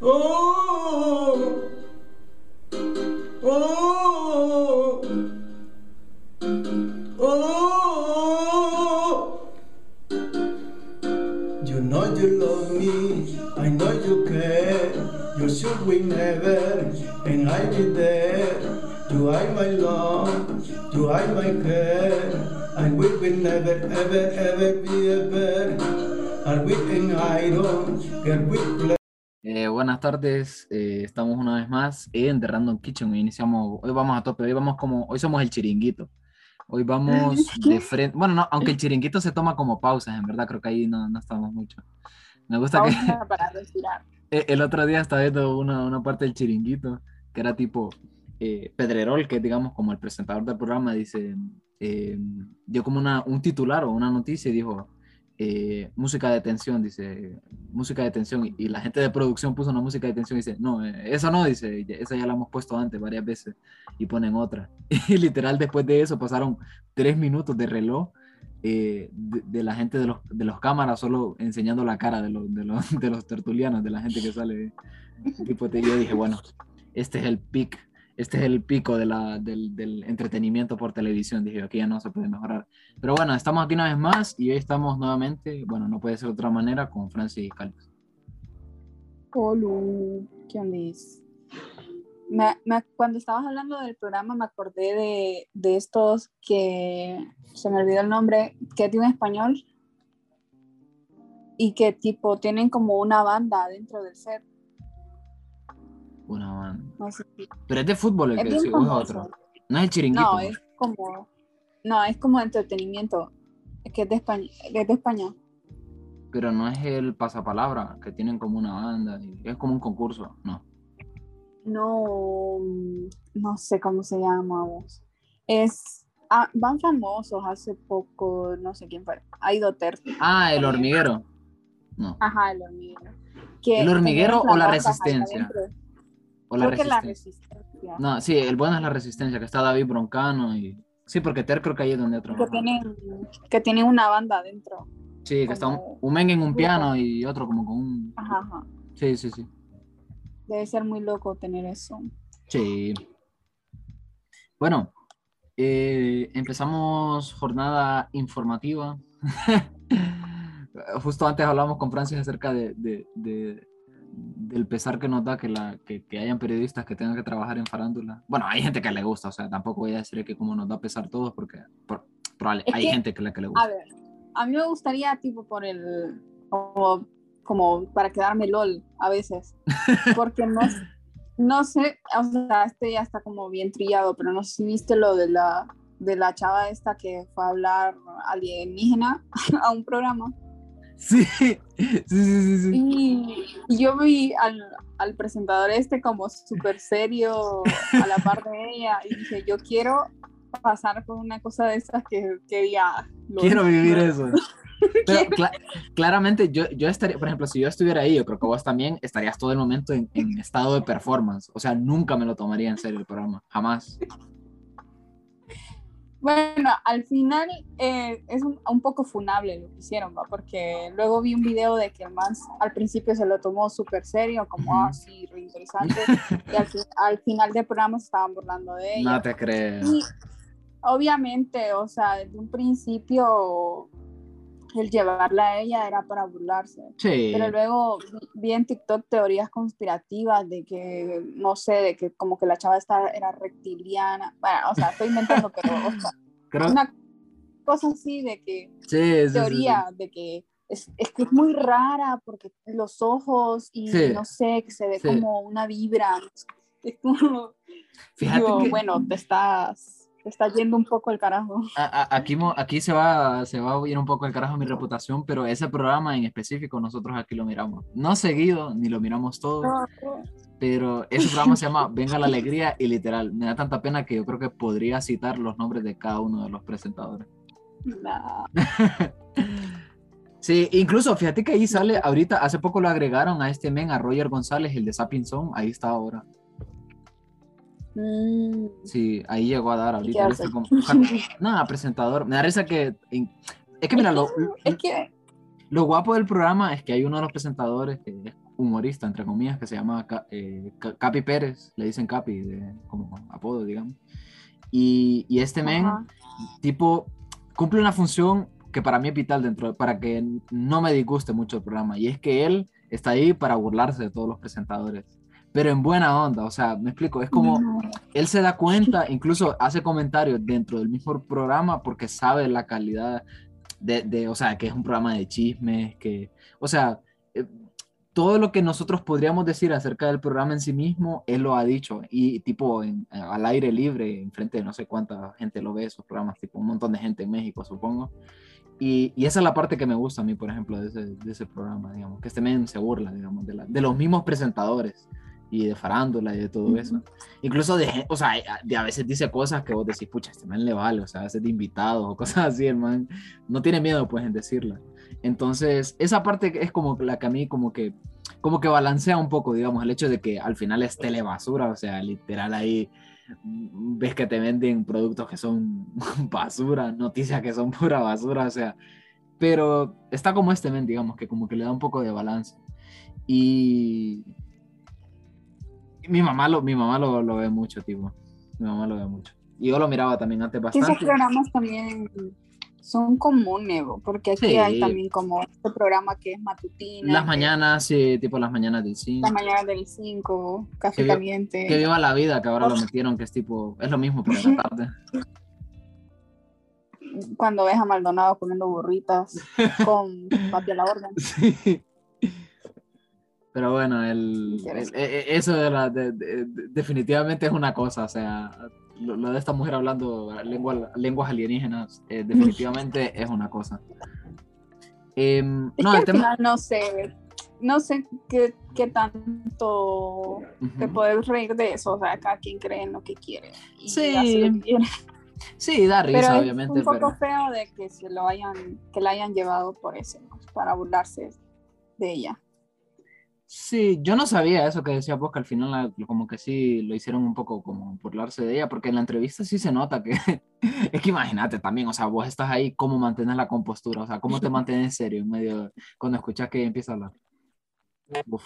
Oh, oh, oh, oh. You know you love me, I know you care. You should we never, and I be there. You are my love, you are my care, and we will never, ever, ever be ever. Are we in iron? Can we play? Eh, buenas tardes, eh, estamos una vez más en The Random Kitchen. Hoy iniciamos, hoy vamos a tope, hoy vamos como, hoy somos el chiringuito. Hoy vamos de frente, bueno, no, aunque el chiringuito se toma como pausas, en verdad, creo que ahí no, no estamos mucho. Me gusta que Pausa para respirar. eh, el otro día estaba viendo una, una parte del chiringuito que era tipo eh, Pedrerol, que digamos como el presentador del programa, dice, eh, dio como una, un titular o una noticia y dijo, eh, música de tensión, dice, música de tensión, y, la gente de producción puso una música de tensión y dice, no, eh, esa no, dice, esa ya la hemos puesto antes varias veces, y ponen otra. Y literal después de eso pasaron tres minutos de reloj eh, de, la gente de los, de los cámaras solo enseñando la cara de los, de los, de los tertulianos, de la gente que sale. Tipo, yo dije, bueno, este es el pic, este es el pico de la, del, del entretenimiento por televisión. Dije, aquí ya no se puede mejorar. Pero bueno, estamos aquí una vez más y hoy estamos nuevamente, bueno, no puede ser de otra manera, con Francis y Carlos. Hola, ¿qué onda? es? Me- me- cuando estabas hablando del programa me acordé de, de estos que se me olvidó el nombre, que es de un español y que tipo tienen como una banda dentro del set. Una banda. No sé si- Pero es de fútbol el Es que bien sí, o es otro. No es el chiringuito. No, es como, no, es como entretenimiento. Es que es de España. Es de España. Pero no es el pasapalabra, que tienen como una banda. y es como un concurso. No. No, no sé cómo se llama. vos. Es, ah, van famosos hace poco, no sé quién fue. Ha ido Ter. Ah, el hormiguero. No. Ajá, el hormiguero. ¿El hormiguero o la resistencia? O la que resistencia. No, sí, el bueno es la resistencia, que está David Broncano y... Sí, porque Ter creo que ahí es donde que trabaja. tienen, que tienen una banda adentro. Sí, que está un, un men en un piano y otro como con un... Ajá, ajá. Sí, sí, sí. Debe ser muy loco tener eso. Sí. Bueno, eh, empezamos jornada informativa. Justo antes hablamos con Francis acerca de, de- de- del pesar que nos da que, la, que, que hayan periodistas que tengan que trabajar en farándula. Bueno, hay gente que le gusta, o sea, tampoco voy a decir que como nos da pesar todos, porque por- probable- hay que- gente que la que le A gusta. ver, a mí me gustaría, tipo, por el. como, como para quedarme LOL a veces. Porque no, no sé, o sea, este ya está como bien trillado, pero no sé si viste lo de la, de la chava esta que fue a hablar alienígena a un programa. Sí, sí, sí, sí. Y, y yo vi al, al presentador este como súper serio a la par de ella y dije, yo quiero pasar por una cosa de esas que, que diga... Quiero vivir eso. Pero cla- claramente yo, yo estaría, por ejemplo, si yo estuviera ahí, yo creo que vos también estarías todo el momento en, en estado de performance. O sea, nunca me lo tomaría en serio el programa, jamás. Bueno, al final eh, es un, un poco funable lo que hicieron, ¿va? porque luego vi un video de que el man al principio se lo tomó súper serio, como así, re interesante, y al, al final del programa se estaban burlando de ella. No te creo. Y obviamente, o sea, desde un principio el llevarla a ella era para burlarse. Sí. Pero luego vi- en TikTok teorías conspirativas de que, no sé, de que como que la chava esta era reptiliana. Bueno, o sea, estoy inventando, pero o sea, Creo- una cosa así de que, sí, sí, teoría de que es, es que es muy rara porque los ojos y no sé, que se ve como una vibra. Es como, Fíjate digo, que bueno, te estás, está yendo un poco el carajo. a- a- aquí, se, va, se va a ir un poco el carajo mi reputación, pero ese programa en específico nosotros aquí lo miramos. No seguido, ni lo miramos todo, pero ese programa se llama Venga la Alegría y literal, me da tanta pena que yo creo que podría citar los nombres de cada uno de los presentadores. Nah. Sí, incluso fíjate que ahí sale, ahorita, hace poco lo agregaron a este men, a Roger González, el de Sapping Zone, ahí está ahora. Mm, Sí, ahí llegó a dar ¿y ahorita. como- Nada, presentador. Me da risa que. Es que mira, lo, Es que, lo guapo del programa es que hay uno de los presentadores que es humorista, entre comillas, que se llama eh, Ca- Capi Pérez, le dicen Capi, de, como apodo, digamos. Y, y este men, Ajá. tipo, cumple una función que para mí es vital dentro, de- para que no me disguste mucho el programa, y es que él está ahí para burlarse de todos los presentadores, pero en buena onda, o sea, me explico, es como No. él se da cuenta, incluso hace comentarios dentro del mismo programa porque sabe la calidad de, de, o sea, que es un programa de chismes, que, o sea, eh, todo lo que nosotros podríamos decir acerca del programa en sí mismo, él lo ha dicho, y tipo en- al aire libre, enfrente de no sé cuánta gente lo ve esos programas, tipo un montón de gente en México, supongo. Y, y esa es la parte que me gusta a mí, por ejemplo, de ese, de ese programa, digamos, que este men se burla, digamos, de, la- de los mismos presentadores y de farándula y de todo eso. Incluso de, o sea, de a veces dice cosas que vos decís, pucha, este man le vale, o sea, a veces de invitados o cosas así, el man no tiene miedo, pues, en decirla. Entonces, esa parte es como la que a mí como que, como que balancea un poco, digamos, el hecho de que al final es telebasura, o sea, literal ahí mm, ves que te venden productos que son basura, noticias que son pura basura, o sea, pero está como este men, digamos, que como que le da un poco de balance. Y mi mamá lo, mi mamá lo, lo ve mucho, tipo. Mi mamá lo ve mucho. Y yo lo miraba también antes Que esos bastante. programas también son comunes, porque aquí Sí. hay también como este programa que es matutino. Las mañanas, sí, tipo las mañanas del 5. Las mañanas del 5, café Que caliente. Que viva la vida, que ahora lo metieron, que es tipo, es lo mismo, en la tarde. Cuando ves a Maldonado comiendo burritas con papi a la orden. Sí. Pero bueno, el, e- e- eso de la, de- de- de- definitivamente es una cosa, o sea, lo, lo de esta mujer hablando lengua, lenguas alienígenas, eh, definitivamente es una cosa. Es no, que el tema... no sé, no sé qué, qué tanto te puedes reír de eso, o sea, cada quien cree en lo que quiere y Sí. hace lo que quiere. Sí, da risa, Pero es obviamente, un poco pero... feo de que se lo hayan, que la hayan llevado por eso, ¿no? para burlarse de ella. Sí, yo no sabía eso que decía vos, que al final como que sí lo hicieron un poco como burlarse de ella, porque en la entrevista sí se nota que, es que imagínate también, o sea, vos estás ahí, ¿cómo mantienes la compostura? O sea, ¿cómo te mantienes serio en medio, cuando escuchas que ella empieza a hablar? Uf.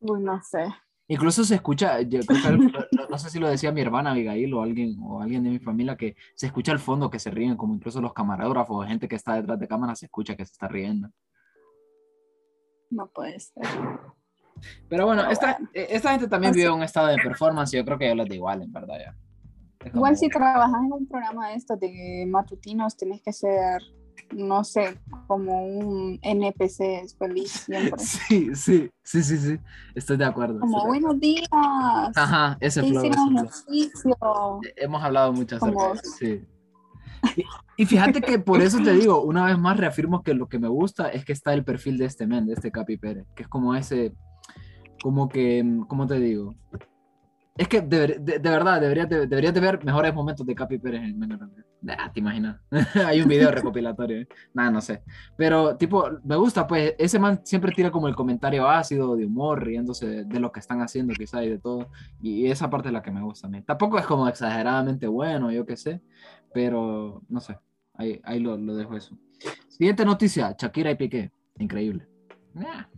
Uy, no sé. Incluso se escucha, yo creo que el- no, no sé si lo decía mi hermana Abigail o alguien, o alguien de mi familia, que se escucha al fondo que se ríen, como incluso los camarógrafos, gente que está detrás de cámara, se escucha que se está riendo. No puede ser. Pero bueno, esta, eh, esta gente también Así- vive un estado de performance yo creo que yo les da igual, en verdad, ya. Igual si trabajas en un programa de estos de matutinos, tenés que ser, no sé, como un NPC feliz siempre. Sí, sí, sí, sí, sí, estoy de acuerdo. Como buenos días. Ajá, ese ¿qué flow, ejercicio? Hemos hablado mucho acerca Como- de eso, sí. Y, y fíjate que por eso te digo, una vez más reafirmo que lo que me gusta es que está el perfil de este men, de este Capi Pérez, que es como ese, como que, ¿cómo te digo? Es que deber- de, de verdad, deberías de, deberías de ver mejores momentos de Capi Pérez en Men Grande. Ah, te imaginas. Hay un video recopilatorio. ¿eh? Nada, no sé. Pero, tipo, me gusta, pues, ese man siempre tira como el comentario ácido, de humor, riéndose de, de lo que están haciendo, quizá, y de todo. Y esa parte es la que me gusta a mí. Tampoco es como exageradamente bueno, yo qué sé, pero no sé. Ahí, ahí lo, lo dejo eso. Siguiente noticia: Shakira y Piqué. Increíble. Ah, imaginas.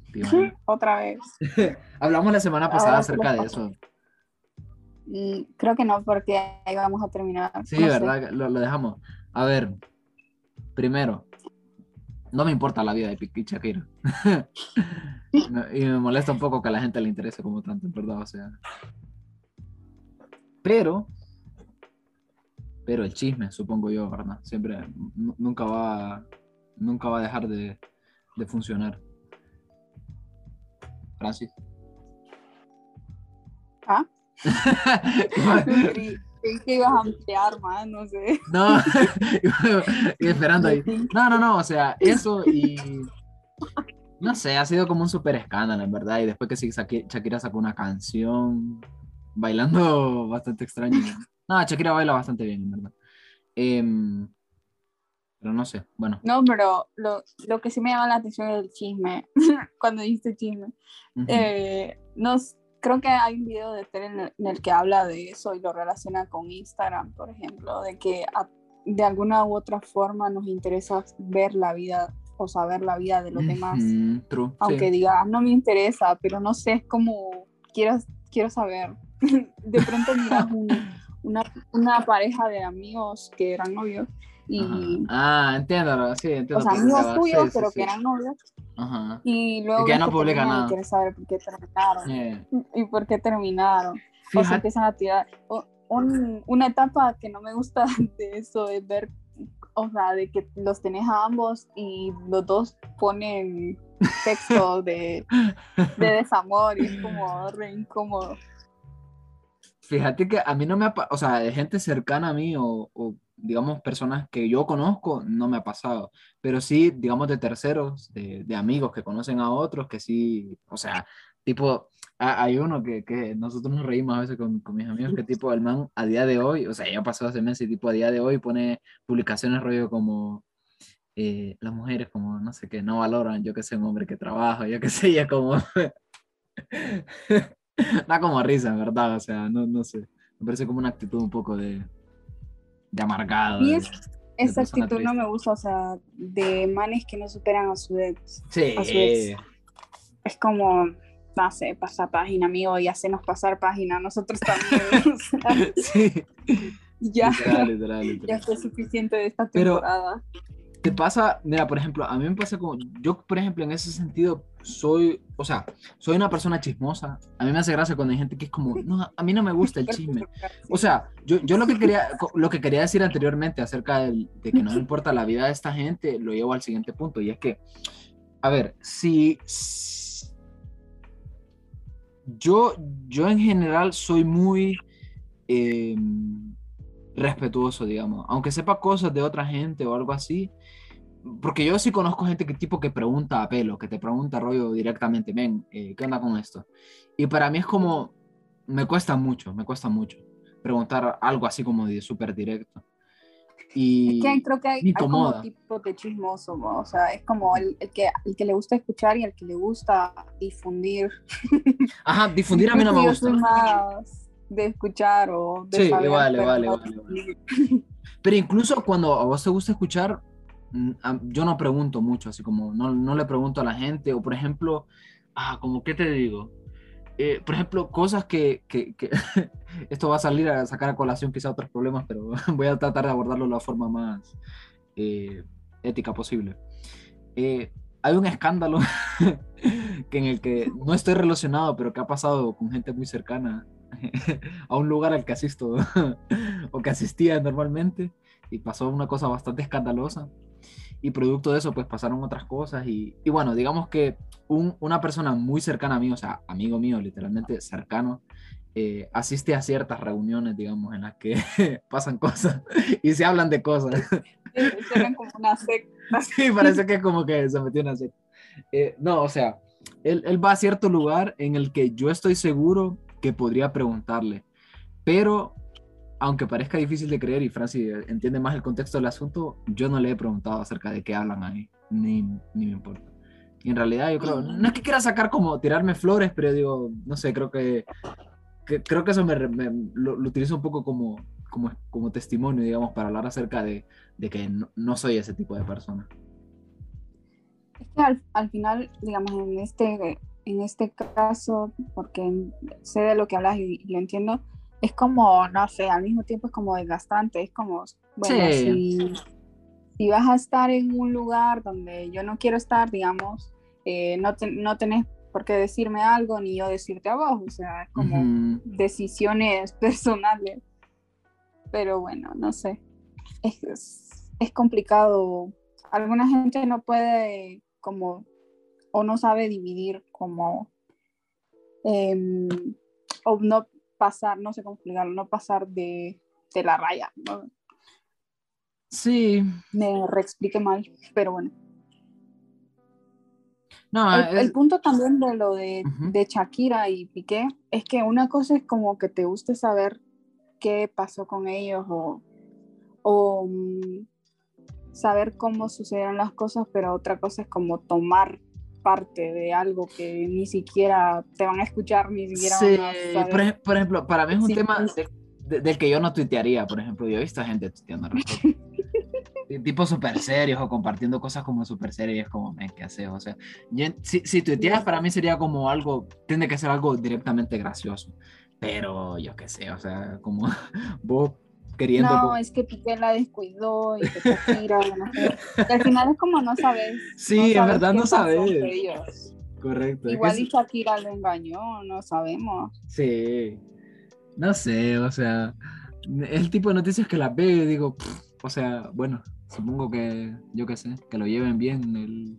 Otra vez. Hablamos la semana pasada Ahora acerca de eso. Mm, Creo que no, porque ahí vamos a terminar. Sí, No. ¿verdad? Lo, lo dejamos. A ver, primero, no me importa la vida de Piqué y Shakira. Me- y me molesta un poco que a la gente le interese como tanto, en verdad, o sea. Pero, pero el chisme, supongo yo, ¿verdad? Siempre, nu- nunca va, nunca va a dejar de, de funcionar. Francis. ¿Ah? Creí que ibas a ampliar más, no sé. No, y esperando ahí. No, no, no, o sea, eso y no sé, ha sido como un súper escándalo, en verdad. Y después que sí, Shaki- Shakira sacó una canción bailando bastante extraño. No, Shakira baila bastante bien, en verdad. Em, pero no sé, bueno. No, pero lo, lo que sí me llama la atención es el chisme. Cuando dijiste chisme. Ujú. Eh, nos, creo que hay un video de Tere en el, en el que habla de eso y lo relaciona con Instagram, por ejemplo, de que a- de alguna u otra forma nos interesa ver la vida o saber la vida de los demás. True, Aunque sí. diga, no me interesa, pero no sé, es como, quiero, quiero saber. de pronto miras un- una, una pareja de amigos que eran novios y, Ajá. Ah, entiendo, sí, entiendo. o sea, amigos tuyos, Sí, pero sí. que eran novios, Ajá. y luego que ya no publican nada. quieres saber por qué terminaron. Eh, ¿Y por qué terminaron? O se Fíjate, empiezan a tirar. o- un- una etapa que no me gusta de eso es ver, o sea, de que los tenés a ambos y los dos ponen textos de, de desamor y es como re incómodo. fíjate que a mí no me ha, o sea, de gente cercana a mí o, o, digamos personas que yo conozco, no me ha pasado, pero sí, digamos de terceros, de, de amigos que conocen a otros, que sí, o sea, tipo, ha- hay uno que, que nosotros nos reímos a veces con, con mis amigos, que tipo, el man a día de hoy, o sea, ya pasó hace meses, y tipo, a día de hoy pone publicaciones rollo como... eh, las mujeres como, no sé qué, no valoran, yo que sé, un hombre que trabaja, yo que sé, ya como... da como risa, en verdad, o sea, no, no sé, me parece como una actitud un poco de, de amargado. Y es- Esa actitud no me gusta, o sea, de manes que no superan a su ex. Sí, su ex. Es como, sé, pasa página, amigo, y hacernos pasar página. Nosotros también. o sea, sí, ya, literal, literal, literal. ya fue suficiente de esta Pero- temporada. Te pasa, mira, por ejemplo, a mí me pasa como, yo, por ejemplo, en ese sentido, soy, o sea, soy una persona chismosa. A mí me hace gracia cuando hay gente que es como, no, a mí no me gusta el chisme. O sea, yo, yo lo, que quería, lo que quería decir anteriormente acerca de que no importa la vida de esta gente, lo llevo al siguiente punto, y es que, a ver, si... Yo, yo en general soy muy eh, respetuoso, digamos, aunque sepa cosas de otra gente o algo así, porque yo sí conozco gente que tipo que pregunta a pelo, que te pregunta rollo directamente, ven, eh, ¿qué onda con esto? Y para mí es como, me cuesta mucho, me cuesta mucho preguntar algo así como de súper directo. Y Es que creo que hay, hay como tipos de chismoso, ¿no? o sea, es como el, el que, el que le gusta escuchar y el que le gusta difundir. Ajá, difundir a mí no me gusta. Más de escuchar o de Sí, saber, vale, vale, vale, difundir. Pero incluso cuando a vos te gusta escuchar, yo no pregunto mucho, así como no, no le pregunto a la gente, o por ejemplo, ah, como qué te digo, Eh, por ejemplo, cosas que, que- que- esto va a salir a sacar a colación quizá otros problemas, pero voy a tratar de abordarlo de la forma más eh, ética posible. Eh, hay un escándalo que en el que no estoy relacionado, pero que ha pasado con gente muy cercana a un lugar al que asisto o que asistía normalmente y pasó una cosa bastante escandalosa y producto de eso pues pasaron otras cosas y, y bueno, digamos que un- una persona muy cercana a mí, o sea, amigo mío literalmente cercano, eh, asiste a ciertas reuniones, digamos, en las que pasan cosas y se hablan de cosas. Suenan como una secta. Sí, parece que como que se metió una secta. Eh, no, o sea, él, él va a cierto lugar en el que yo estoy seguro que podría preguntarle, pero aunque parezca difícil de creer y Francis entiende más el contexto del asunto, yo no le he preguntado acerca de qué hablan ahí, ni, ni me importa. Y en realidad yo creo, no es que quiera sacar como tirarme flores, pero digo, no sé, creo que, que- creo que eso me, me- lo, lo utilizo un poco como, como, como testimonio, digamos, para hablar acerca de, de que no, no soy ese tipo de persona. Es que al, al final, digamos, en este, en este caso, porque sé de lo que hablas y, y lo entiendo, es como, no sé, al mismo tiempo es como desgastante, es como, bueno, Sí. si, si vas a estar en un lugar donde yo no quiero estar, digamos, eh, no, te- no tenés por qué decirme algo ni yo decirte a vos, o sea, es como decisiones personales. Pero bueno, no sé. Es, es, es complicado. Alguna gente no puede como o no sabe dividir como em, o no pasar, no sé cómo explicarlo, no pasar de, de la raya. ¿no? Sí, Me reexplique mal, pero bueno. no, El, es- el punto también de lo de, de Shakira y Piqué es que una cosa es como que te guste saber qué pasó con ellos o, o, mm, saber cómo sucedieron las cosas, pero otra cosa es como tomar parte de algo que ni siquiera te van a escuchar, ni siquiera sí, van a por, por ejemplo, para mí es un Sí, tema sí. de- de- del que yo no tuitearía, por ejemplo, yo he visto gente tuiteando al tipo súper serios o compartiendo cosas como súper serias, como, men, ¿qué haces? O sea, yo- si, si tuiteas para mí sería como algo, tiene que ser algo directamente gracioso, pero yo qué sé, o sea, como vos queriendo... No, es que Piqué la descuidó y que Shakira, no sé. Y al final es como no sabes. Sí, en verdad no sabes. Correcto. Igual y Shakira lo engañó, no sabemos. Sí, no sé, o sea, el tipo de noticias que las veo y digo, "Pff", o sea, bueno, supongo que, yo qué sé, que lo lleven bien el,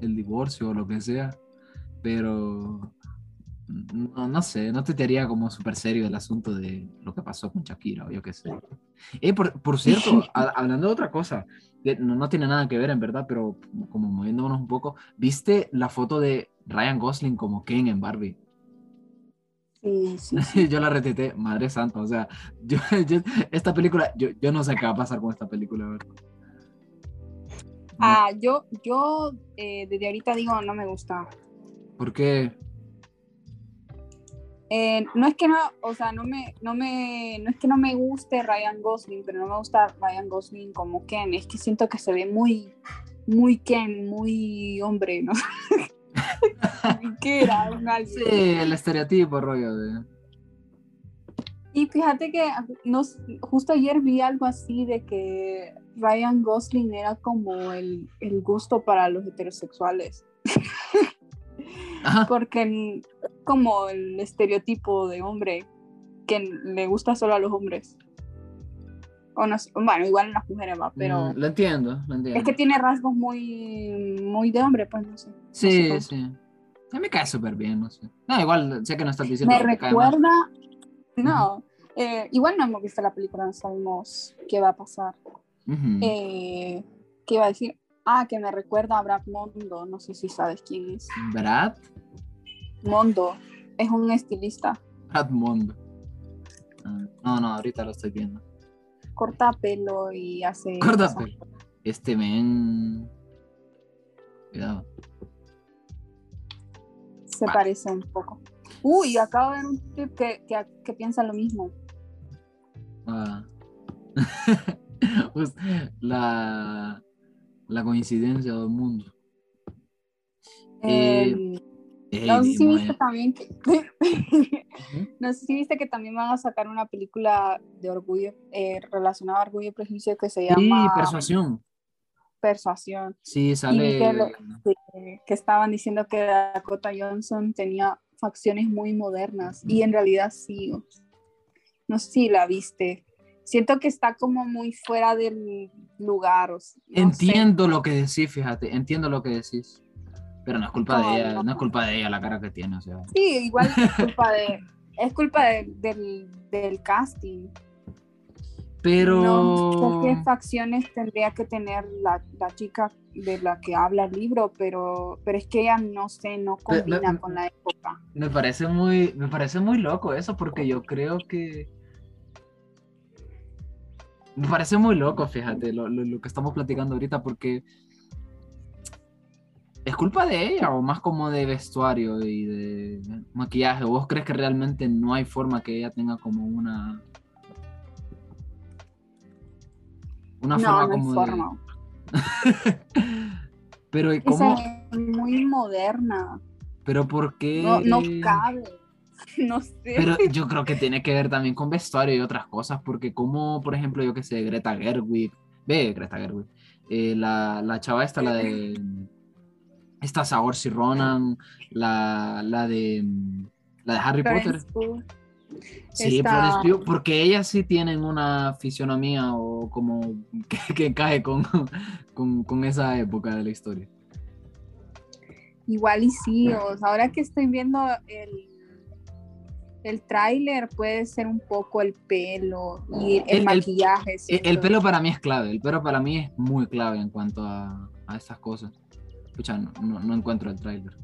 el divorcio o lo que sea, pero no, no sé, no te haría como súper serio el asunto de lo que pasó con Shakira o yo qué sé. Eh, por, por cierto, a- hablando de otra cosa, que no, no tiene nada que ver en verdad, pero como moviéndonos un poco, ¿viste la foto de Ryan Gosling como Ken en Barbie? Sí, sí. yo la reteté, madre santa, o sea, yo, yo- esta película, yo, yo no sé qué va a pasar con esta película, ¿verdad? Ah, yo, yo eh, desde ahorita digo no me gusta. ¿Por qué? Eh, no es que no, o sea, no me, no me, no es que no me guste Ryan Gosling, pero no me gusta Ryan Gosling como Ken, es que siento que se ve muy, muy Ken, muy hombre, ¿no? ¿Qué era? Un. Sí, el estereotipo, rollo de... Y fíjate que nos, justo ayer vi algo así de que Ryan Gosling era como el, el gusto para los heterosexuales, Ajá, porque como el estereotipo de hombre que le gusta solo a los hombres. O no bueno, igual en las mujeres va, pero mm, lo entiendo, lo entiendo. es que tiene rasgos muy, muy de hombre, pues no sé. no sé Sí, sí. A mí me cae súper bien, no sé. No, igual sé que no estás diciendo Me recuerda, no, eh, igual no hemos visto la película, no sabemos qué va a pasar. Ujú. Eh, ¿Qué iba a decir? Ah, que me recuerda a Brad Mondo, no sé si sabes quién es. Brad, Mondo es un estilista, Brad Mondo. Ah, No, no, ahorita lo estoy viendo. corta pelo y hace... Corta pelo. Este men. Cuidado. Se Vale. parece un poco. Uy, acabo de ver un tip que, que, que piensa lo mismo. Ah. Pues, la, la coincidencia del mundo. Eh, Eh, No sé si viste también que... no sé si viste que también van a sacar una película de orgullo, eh, relacionada a orgullo y prejuicio que se Sí, llama persuasión. Persuasión. Sí, Y vi sale. que, lo- que- que estaban diciendo que Dakota Johnson tenía facciones muy modernas y en realidad sí. No sé si la viste. Siento que está como muy fuera del lugar. o s- no sé. Entiendo lo que decís, fíjate, entiendo lo que decís. Pero no es culpa No, de ella, no. no es culpa de ella la cara que tiene, o sea. Sí, igual es culpa de es culpa de- del, del casting. Pero. No sé qué facciones tendría que tener la, la chica de la que habla el libro, pero, pero es que ella no sé, no combina me- con la época. Me parece muy, me parece muy loco eso, porque yo creo que. Me parece muy loco, fíjate, lo, lo- lo que estamos platicando ahorita, porque. ¿Es culpa de ella o más como de vestuario y de maquillaje? ¿O ¿Vos crees que realmente no hay forma que ella tenga como una. Una No, forma no hay como de- forma. Pero ¿y Que se cómo? ve muy moderna. Pero ¿por qué? No, no cabe. No sé. Pero yo creo que tiene que ver también con vestuario y otras cosas, porque como, por ejemplo, yo que sé, Greta Gerwig, ve Greta Gerwig, eh, la, la chava esta, la de esta Saoirse Ronan, la, la de la de Harry Potter. Pugh. Sí, esta- Florence Pugh, porque ellas sí tienen una fisionomía o como que, que cae con, con, con esa época de la historia. Igual y sí, o sea, ahora que estoy viendo el, el tráiler puede ser un poco el pelo y el, El- el- maquillaje. El pelo para mí es clave, el pelo para mí es muy clave en cuanto a, a estas cosas. Escucha, no, no- no encuentro el tráiler.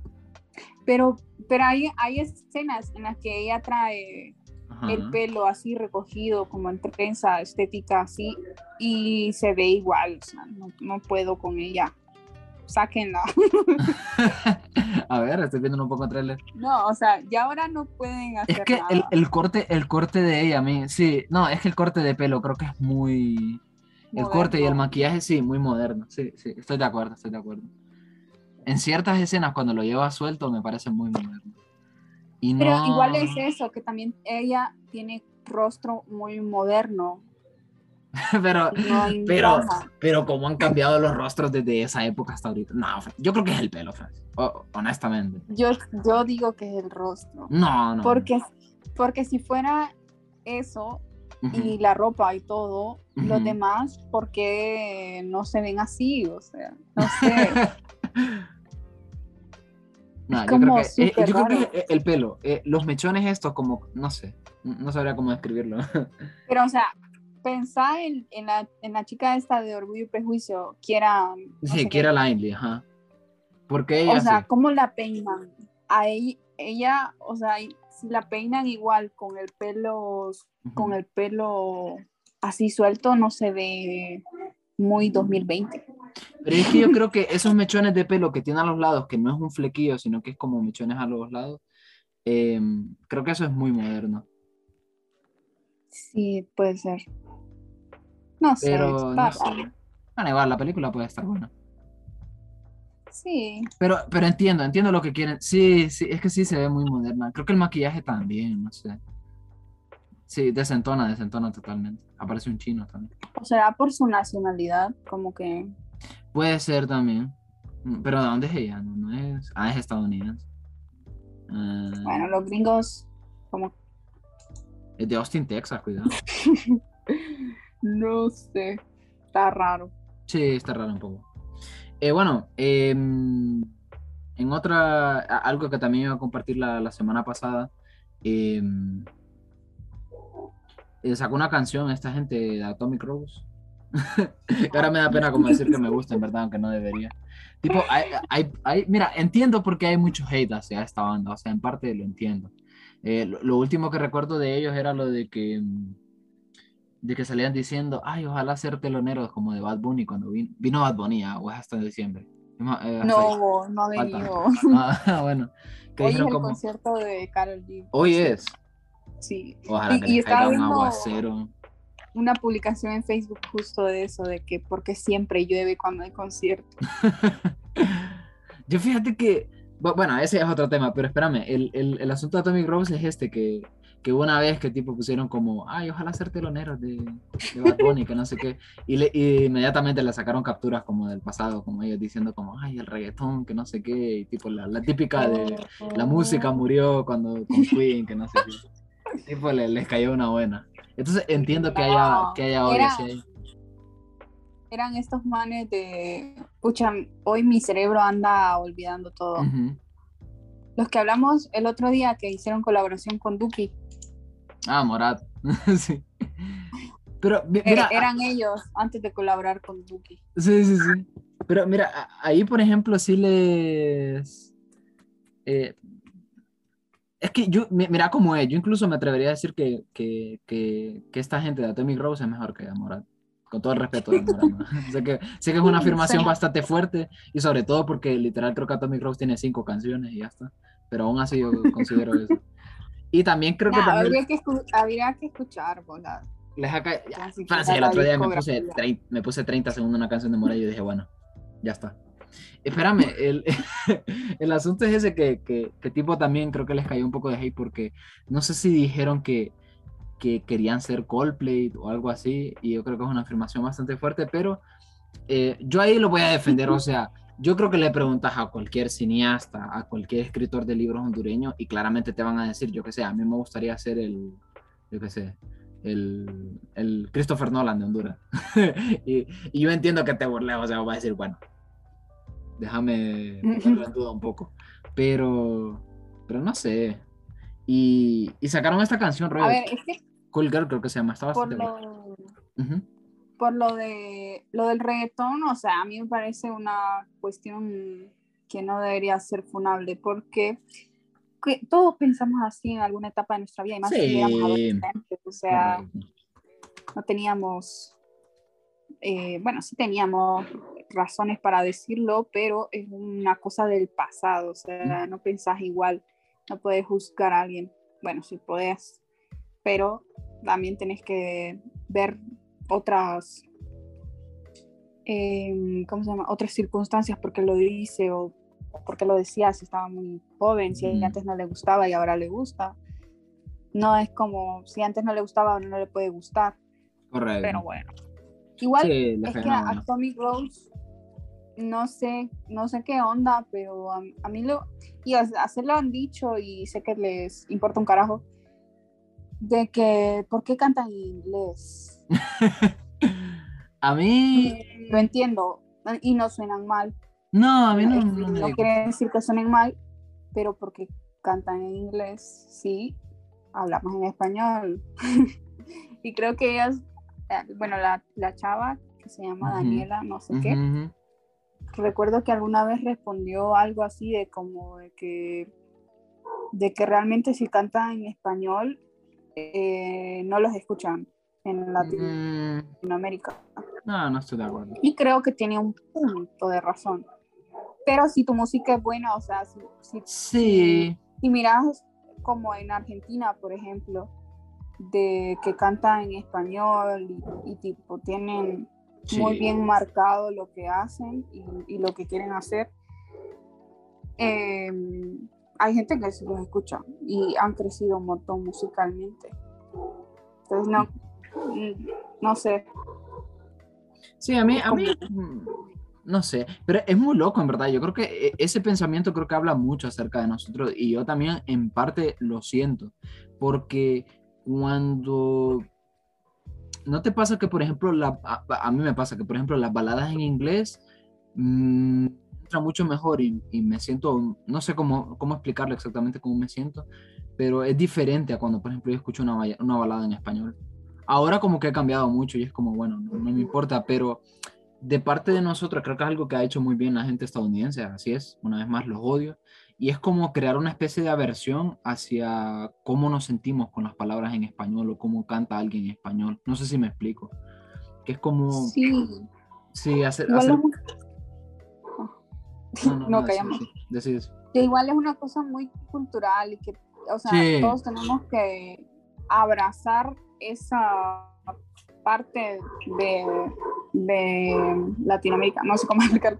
Pero, pero hay, hay escenas en las que ella trae Ajá. el pelo así recogido, como en trenza estética así, y se ve igual, o sea, no, no puedo con ella. Sáquenla. a ver, estoy viendo un poco el tráiler. No, o sea, ya ahora no pueden hacer Es que el, nada. el corte, el corte de ella a mí, sí, no, es que el corte de pelo creo que es muy, El corte y el moderno. maquillaje, sí, muy moderno. Sí, sí, estoy de acuerdo, estoy de acuerdo. En ciertas escenas, cuando lo lleva suelto, me parece muy moderno. Y no... Pero igual es eso, que también ella tiene rostro muy moderno. pero, No pero, pero cómo han cambiado los rostros desde esa época hasta ahorita. No, yo creo que es el pelo, Francis. O- honestamente. Yo, yo digo que es el rostro. No, no. Porque, porque si fuera eso Ujú. y la ropa y todo, los Ujú. demás, ¿por qué no se ven así? O sea, no sé. Yo creo que, eh, yo creo que es el pelo, eh, los mechones estos como, no sé, no sabría cómo describirlo. Pero, o sea, pensar en, en, la, en la chica esta de Orgullo y Prejuicio, que era... no Sí, que era ajá. Porque ella O sea, sí. ¿cómo la peinan? A ella, ella, o sea, si la peinan igual con el pelo, con Ujú. el pelo así suelto, no se ve muy 2020. Pero es que yo creo que esos mechones de pelo que tiene a los lados, que no es un flequillo, sino que es como mechones a los lados, eh, creo que eso es muy moderno. Sí, puede ser. No sé, Pero no sé. Bueno, igual, la película puede estar buena. Sí, Pero, pero entiendo, entiendo lo que quieren. Sí, sí, es que sí se ve muy moderna. Creo que el maquillaje también, no sé. Sí, desentona, desentona totalmente. Aparece un chino también. o será por su nacionalidad, como que... Puede ser también. Mm, Pero ¿de dónde es ella? No, es. Ah, es estadounidense. Ah, Bueno, los gringos, como... es de Austin, Texas, cuidado. No sé, está raro. Sí, está raro un poco. Eh, bueno, em, en otra, algo que también iba a compartir la, la semana pasada, em, eh, sacó una canción esta gente de Atomic Rose. Ahora me da pena como decir que me gusta, en verdad, aunque no debería. Tipo, hay, hay- hay- mira, entiendo por qué hay mucho hate hacia esta banda, o sea, en parte lo entiendo. Eh, lo, lo último que recuerdo de ellos era lo de que, mm, de que salían diciendo, ay, ojalá ser teloneros como de Bad Bunny cuando vino, vino Bad Bunny, ah, o es hasta diciembre. Es más, eh. No, no ha venido. Ah, bueno, que Hoy es el como, concierto de Karol G. hoy es, Sí. ojalá Y- que y les caiga un viendo- aguacero. Una publicación en Facebook justo de eso, de que porque siempre llueve cuando hay concierto. Yo fíjate que, bu- bueno, ese es otro tema, pero espérame, el, el, el asunto de Atomic Rose es este, que, que una vez que tipo pusieron como, ay, ojalá ser teloneros de, de Bad Bunny, que no sé qué, y, le, y inmediatamente le sacaron capturas como del pasado, como ellos diciendo como, ay, el reggaetón, que no sé qué, y tipo la, la típica de, la música murió cuando con Queen, que no sé qué. Tipo, le- les cayó una buena. Entonces entiendo que haya, No, que haya odio. Eran estos manes de, pucha, hoy mi cerebro anda olvidando todo. Los que hablamos el otro día que hicieron colaboración con Duki, Ah, Morat. sí. Pero, er- mira, eran ellos antes de colaborar con Duki. Sí, sí, sí. Pero mira, ahí por ejemplo sí les... eh, es que yo, mi- mira cómo es, yo incluso me atrevería a decir que, que, que, que esta gente de Atomic Rose es mejor que Morat. Con todo el respeto de Morat. ¿no? sé, que, sé que es una afirmación sí. bastante fuerte y sobre todo porque literal creo que Atomic Rose tiene cinco canciones y ya está. Pero aún así yo considero eso. Y también creo que Nah, también habría, que habría que escuchar, bola. les si Francis, el otro día me puse, me puse 30 segundos una canción de Morat y yo dije, bueno, ya está. Espérame, el, el asunto es ese que, que, que tipo también creo que les cayó un poco de hate porque no sé si dijeron que, que querían ser Coldplay o algo así y yo creo que es una afirmación bastante fuerte, pero eh, yo ahí lo voy a defender, o sea, yo creo que le preguntas a cualquier cineasta, a cualquier escritor de libros hondureño y claramente te van a decir, yo qué sé, a mí me gustaría ser el, yo qué sé, el, el Christopher Nolan de Honduras. y, y yo entiendo que te burles, o sea, vas a decir, bueno, déjame ponerlo en duda un poco, pero, pero no sé. Y, y sacaron esta canción, A rollo, ver, es que Cool Girl creo que se llama, está por bastante buena. lo, Ujú. por lo de lo del reggaetón, o sea, a mí me parece una cuestión que no debería ser funable, porque que todos pensamos así en alguna etapa de nuestra vida, y más Sí. si éramos adolescentes, o sea, no teníamos, eh, bueno, sí teníamos razones para decirlo, pero es una cosa del pasado, o sea, no pensás igual, no puedes juzgar a alguien, bueno, sí podés, pero también tenés que ver otras em, ¿cómo se llama? Otras circunstancias porque lo dice o porque lo decía si estaba muy joven, si Ujú. antes no le gustaba y ahora le gusta. No es como si antes no le gustaba ahora no le puede gustar, Correcto. pero bueno. Igual Sí, es que no, a. Tommy Rose no sé, no sé qué onda, pero a, a mí lo, y a, a se lo han dicho y sé que les importa un carajo, de que, ¿por qué cantan en inglés? A mí, Lo entiendo y no suenan mal, no, a mí no, no no digo. quiere decir que suenen mal, pero porque cantan en inglés, sí, hablamos en español. y creo que ellas, bueno, la, la chava que se llama. Daniela, no sé qué, recuerdo que alguna vez respondió algo así de como de que de que realmente si cantan en español eh, no los escuchan en Mm, Latinoamérica. No, no estoy de acuerdo. y creo que tiene un punto de razón. Pero si tu música es buena o sea si, si, Sí, si miras como en Argentina por ejemplo de que cantan en español y, y tipo tienen muy bien marcado lo que hacen y, y lo que quieren hacer. Eh, hay gente que sí los escucha y han crecido un montón musicalmente. Entonces, no, mm, no sé. Sí, a mí, a mí, mm, no sé, pero es muy loco en verdad. Yo creo que e- ese pensamiento creo que habla mucho acerca de nosotros y yo también en parte lo siento, porque cuando no te pasa que, por ejemplo, la, a, mí me pasa que, por ejemplo, las baladas en inglés mm, entran mucho mejor y, me siento, no sé cómo, cómo explicarlo exactamente cómo me siento, pero es diferente a cuando, por ejemplo, yo escucho una, una balada en español. Ahora como que he cambiado mucho y es como, bueno, no, no me importa, pero de parte de nosotros creo que es algo que ha hecho muy bien la gente estadounidense, así es, una vez más los odio, y es como crear una especie de aversión hacia cómo nos sentimos con las palabras en español o cómo canta alguien en español. No sé si me explico. Que es como, sí, Sí, hacer... hacer- No, no, decí- callamos. que igual es una cosa muy cultural y que, o sea, Sí. todos tenemos que abrazar esa parte de, de Latinoamérica, no sé cómo explicarlo,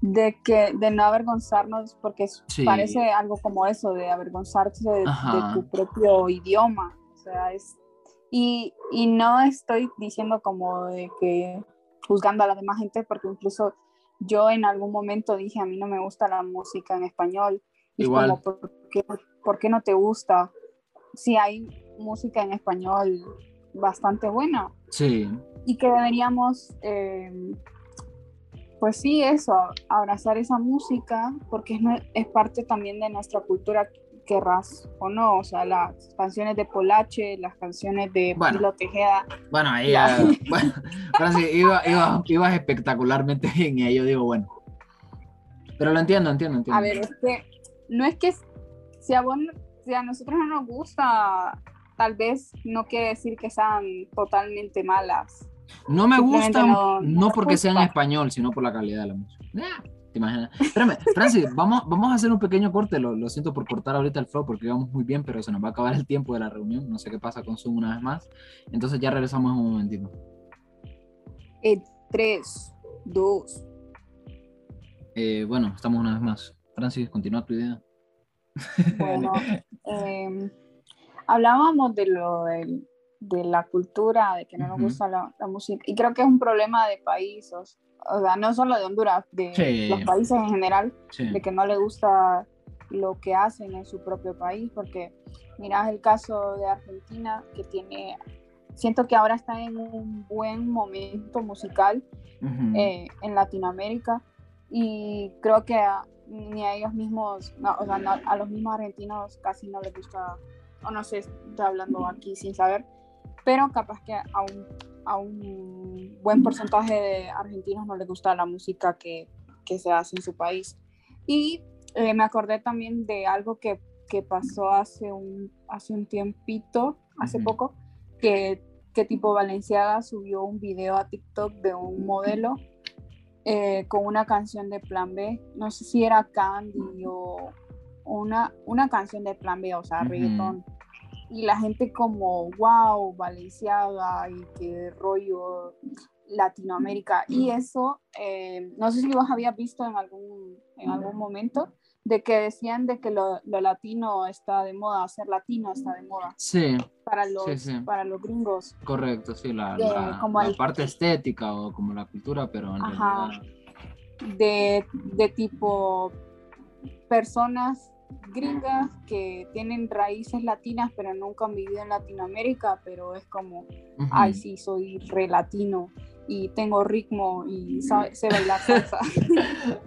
de que de no avergonzarnos, porque Sí. parece algo como eso, de avergonzarse de, de tu propio idioma, o sea, es, y, y no estoy diciendo como de que juzgando a la demás gente, porque incluso yo en algún momento dije, a mí no me gusta la música en español. Y Igual. como, ¿por qué, por qué no te gusta? Si hay música en español bastante buena Sí, y que deberíamos, eh, pues sí, eso, abrazar esa música porque es, es parte también de nuestra cultura, querrás o no, o sea, las canciones de Polache, las canciones de Bueno. Pilo Tejeda, bueno, ahí ya- bueno, Francis, iba, iba- ibas espectacularmente bien y ahí yo digo, bueno. Pero lo entiendo, entiendo, entiendo. A ver, es que no es que si a, vos si a nosotros no nos gusta, tal vez no quiere decir que sean totalmente malas. No me gustan, no- no, no porque sea en gusta. español, sino por la calidad de la música. Ah, ¿Te imaginas? Espérame, Francis, vamos, vamos a hacer un pequeño corte. Lo, lo siento por cortar ahorita el flow porque íbamos muy bien, pero se nos va a acabar el tiempo de la reunión. No sé qué pasa con Zoom una vez más. Entonces ya regresamos en un momentito. Eh, tres, dos. Eh, bueno, estamos una vez más. Francis, continúa tu idea. Bueno, em, hablábamos de lo del- de la cultura, de que no nos Ujú. gusta la, la música, y creo que es un problema de países, o sea, no solo de Honduras, de Sí. los países en general, Sí. de que no le gusta lo que hacen en su propio país, porque miras el caso de Argentina, que tiene, siento que ahora está en un buen momento musical eh, en Latinoamérica y creo que a- ni a ellos mismos, no, o sea, no- a los mismos argentinos casi no les gusta, o no sé, estoy hablando aquí sin saber, pero capaz que a un, a un buen porcentaje de argentinos no les gusta la música que, que se hace en su país. Y eh, me acordé también de algo que, que pasó hace un, hace un tiempito, hace poco, que, que tipo Valenciaga subió un video a TikTok de un modelo eh, con una canción de Plan B. No sé si era Candy o una, una canción de Plan B, o sea, reggaetón. Y la gente como, wow, Valenciaga y qué rollo. Latinoamérica. Y eso, eh, no sé si vos habías visto en algún, en algún momento, de que decían de que lo, lo latino está de moda, ser latino está de moda. Sí, Para los, Sí, sí. para los gringos. correcto, sí, la, De- la- como la el- parte estética o como la cultura, pero en Ajá. realidad... de, de tipo personas gringas que tienen raíces latinas pero nunca han vivido en Latinoamérica, pero es como, ay sí, soy re latino y tengo ritmo y sabe- sé bailar salsa.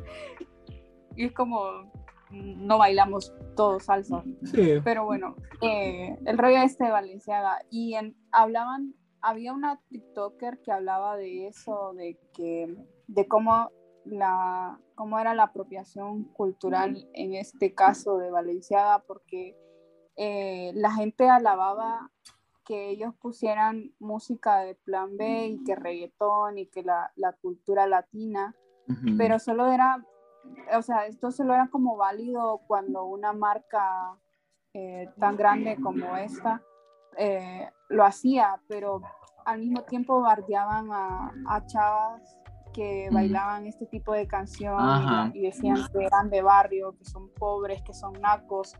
y es como, no bailamos todos salsa. Sí. Pero bueno, eh, el rollo este de Valenciaga. Y en- hablaban, había una TikToker que hablaba de eso, de que, de cómo la, cómo era la apropiación cultural en este caso de Valenciaga, porque eh, la gente alababa que ellos pusieran música de plan B y que reggaetón y que la, la cultura latina, pero solo era, o sea, esto solo era como válido cuando una marca eh, tan grande como esta eh, lo hacía, pero al mismo tiempo bardeaban a, a chavas que bailaban este tipo de canción y, y decían que eran de barrio, que son pobres, que son nacos,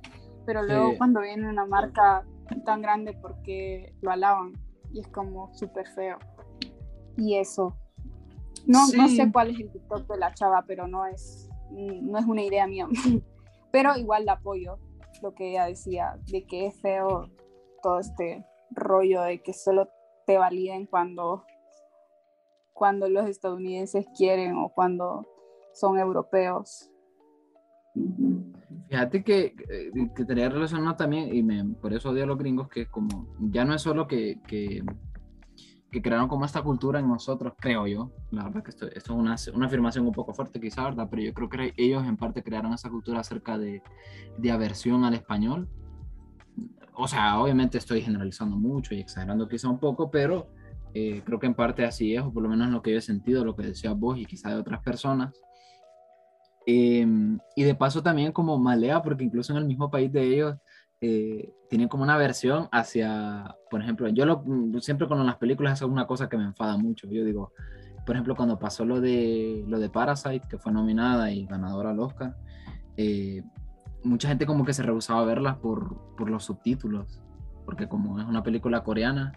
pero luego Sí. cuando viene una marca tan grande porque lo alaban y es como súper feo. Y eso. No, no Sí. sé cuál es el TikTok de la chava, pero no es, no es una idea mía. pero igual la apoyo, lo que ella decía, de que es feo todo este rollo de que solo te validen cuando, cuando los estadounidenses quieren o cuando son europeos. Fíjate que, eh, que tenía relacionado también, y me, por eso odio a los gringos, que como, ya no es solo que, que, que crearon como esta cultura en nosotros, creo yo, la verdad que esto, esto es una, una afirmación un poco fuerte quizá, ¿verdad? Pero yo creo que ellos en parte crearon esa cultura acerca de, de aversión al español. O sea, obviamente estoy generalizando mucho y exagerando quizá un poco, pero eh, creo que en parte así es, o por lo menos lo que yo he sentido, lo que decías vos y quizá de otras personas. Eh, y de paso también como malea, porque incluso en el mismo país de ellos eh, tienen como una versión hacia, por ejemplo, yo lo, siempre con las películas es una cosa que me enfada mucho. Yo digo, por ejemplo, cuando pasó lo de, lo de Parasite, que fue nominada y ganadora al Oscar, eh, mucha gente como que se rehusaba a verlas por, por los subtítulos, porque como es una película coreana,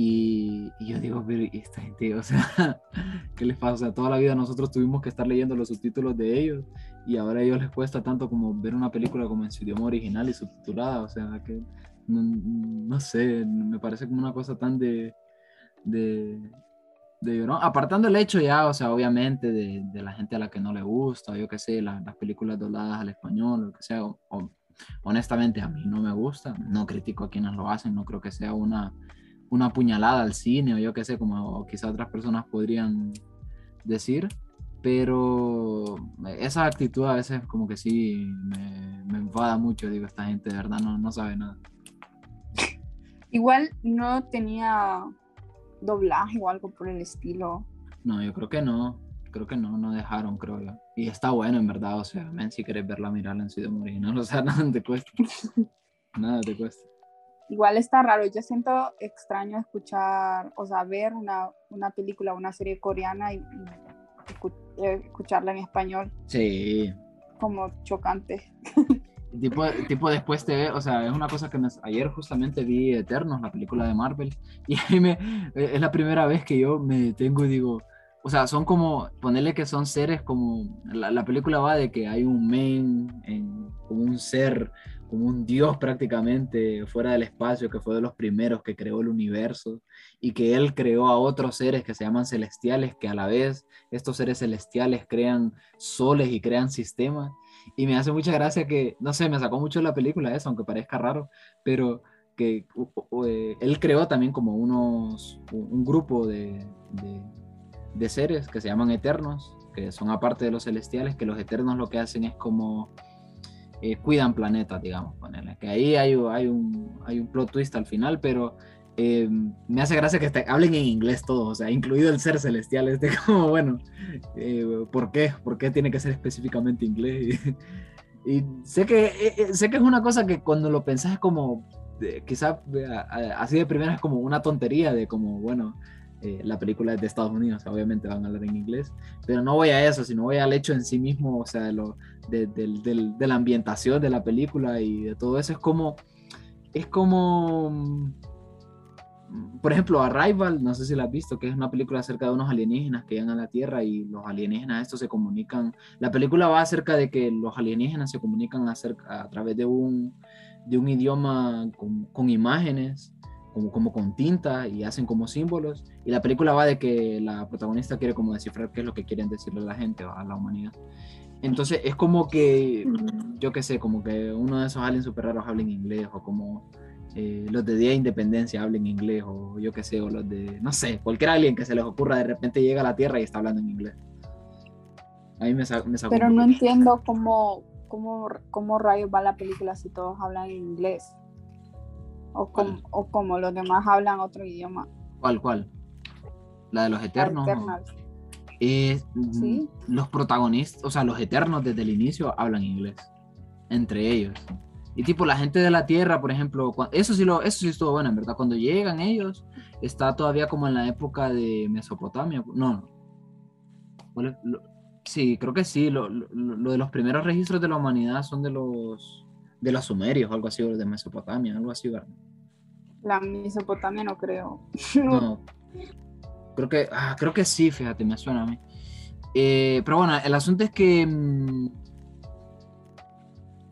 y, y, yo digo, pero ¿y esta gente, o sea, ¿qué les pasa? O sea, toda la vida nosotros tuvimos que estar leyendo los subtítulos de ellos y ahora a ellos les cuesta tanto como ver una película como en su idioma original y subtitulada, o sea, que no, no sé, me parece como una cosa tan de, de, de llorón. Apartando el hecho ya, o sea, obviamente de, de la gente a la que no le gusta, yo qué sé, la, las películas dobladas al español, lo que sea, o, o, honestamente a mí no me gusta, no critico a quienes lo hacen, no creo que sea una una puñalada al cine o yo qué sé, como quizás otras personas podrían decir, pero esa actitud a veces como que sí me, me enfada mucho, digo, esta gente de verdad no, no sabe nada. Igual no tenía doblaje o algo por el estilo. No, yo creo que no, creo que no, no dejaron, creo yo. Y está bueno en verdad, o sea, men, si quieres verla, mirarla en su idioma original, o sea, nada te cuesta. nada te cuesta. Igual está raro, yo siento extraño escuchar, o sea, ver una, una película, una serie coreana y, y eh, escucharla en español. Sí. Como chocante. Tipo, tipo después te ve, o sea, es una cosa que me, ayer justamente vi Eternos, la película de Marvel, y ahí me, es la primera vez que yo me detengo y digo, o sea, son como, ponerle que son seres como, la, la película va de que hay un men, en, como un ser, como un dios prácticamente fuera del espacio, que fue de los primeros que creó el universo, y que él creó a otros seres que se llaman celestiales, que a la vez estos seres celestiales crean soles y crean sistemas. Y me hace mucha gracia que, no sé, me sacó mucho la película eso, aunque parezca raro, pero que uh, él creó también como unos, un grupo de, de, seres que se llaman eternos, que son aparte de los celestiales, que los eternos lo que hacen es como eh, cuidan planetas, digamos, ponerle. Que ahí hay, hay, un, hay un plot twist al final, pero eh, me hace gracia que este, hablen en inglés todos, o sea, incluido el ser celestial, este como, bueno, eh, ¿por qué? ¿Por qué tiene que ser específicamente inglés? Y, y sé, que, eh, sé que es una cosa que cuando lo pensás es como, quizás así de primera es como una tontería de como, bueno, eh, la película es de Estados Unidos, obviamente van a hablar en inglés, pero no voy a eso, sino voy al hecho en sí mismo, o sea, de, lo, de, del- de la ambientación de la película y de todo eso. Es como, es como, mm, por ejemplo, Arrival, no sé si la has visto, que es una película acerca de unos alienígenas que llegan a la Tierra y los alienígenas estos se comunican. La película va acerca de que los alienígenas se comunican acerca, a través de un, de un idioma con, con imágenes como, como con tinta y hacen como símbolos. Y la película va de que la protagonista quiere como descifrar qué es lo que quieren decirle a la gente a la humanidad. Entonces es como que, yo qué sé, como que uno de esos aliens super raros habla en inglés o como eh, los de Día de Independencia hablen inglés o yo qué sé, o los de, no sé, cualquier alien que se les ocurra de repente llega a la Tierra y está hablando en inglés. A mí me, sa- me sacó Pero no entiendo cómo, cómo, cómo rayos va la película si todos hablan inglés. O, com- o como los demás hablan otro idioma. ¿Cuál, cuál? La de los eternos. Eternals. Eh, Sí. mm, Los protagonistas, o sea, los eternos desde el inicio hablan inglés. Entre ellos. Y tipo, la gente de la Tierra, por ejemplo, cua- eso sí, lo, eso sí estuvo bueno, en verdad. Cuando llegan ellos, está todavía como en la época de Mesopotamia. No. Sí, creo que sí. Lo, lo- lo de los primeros registros de la humanidad son de los de los sumerios, algo así, o de Mesopotamia, algo así, ¿verdad? La Mesopotamia no creo. No. Creo que, ah, creo que sí, fíjate, me suena a mí. Eh, pero bueno, el asunto es que mm,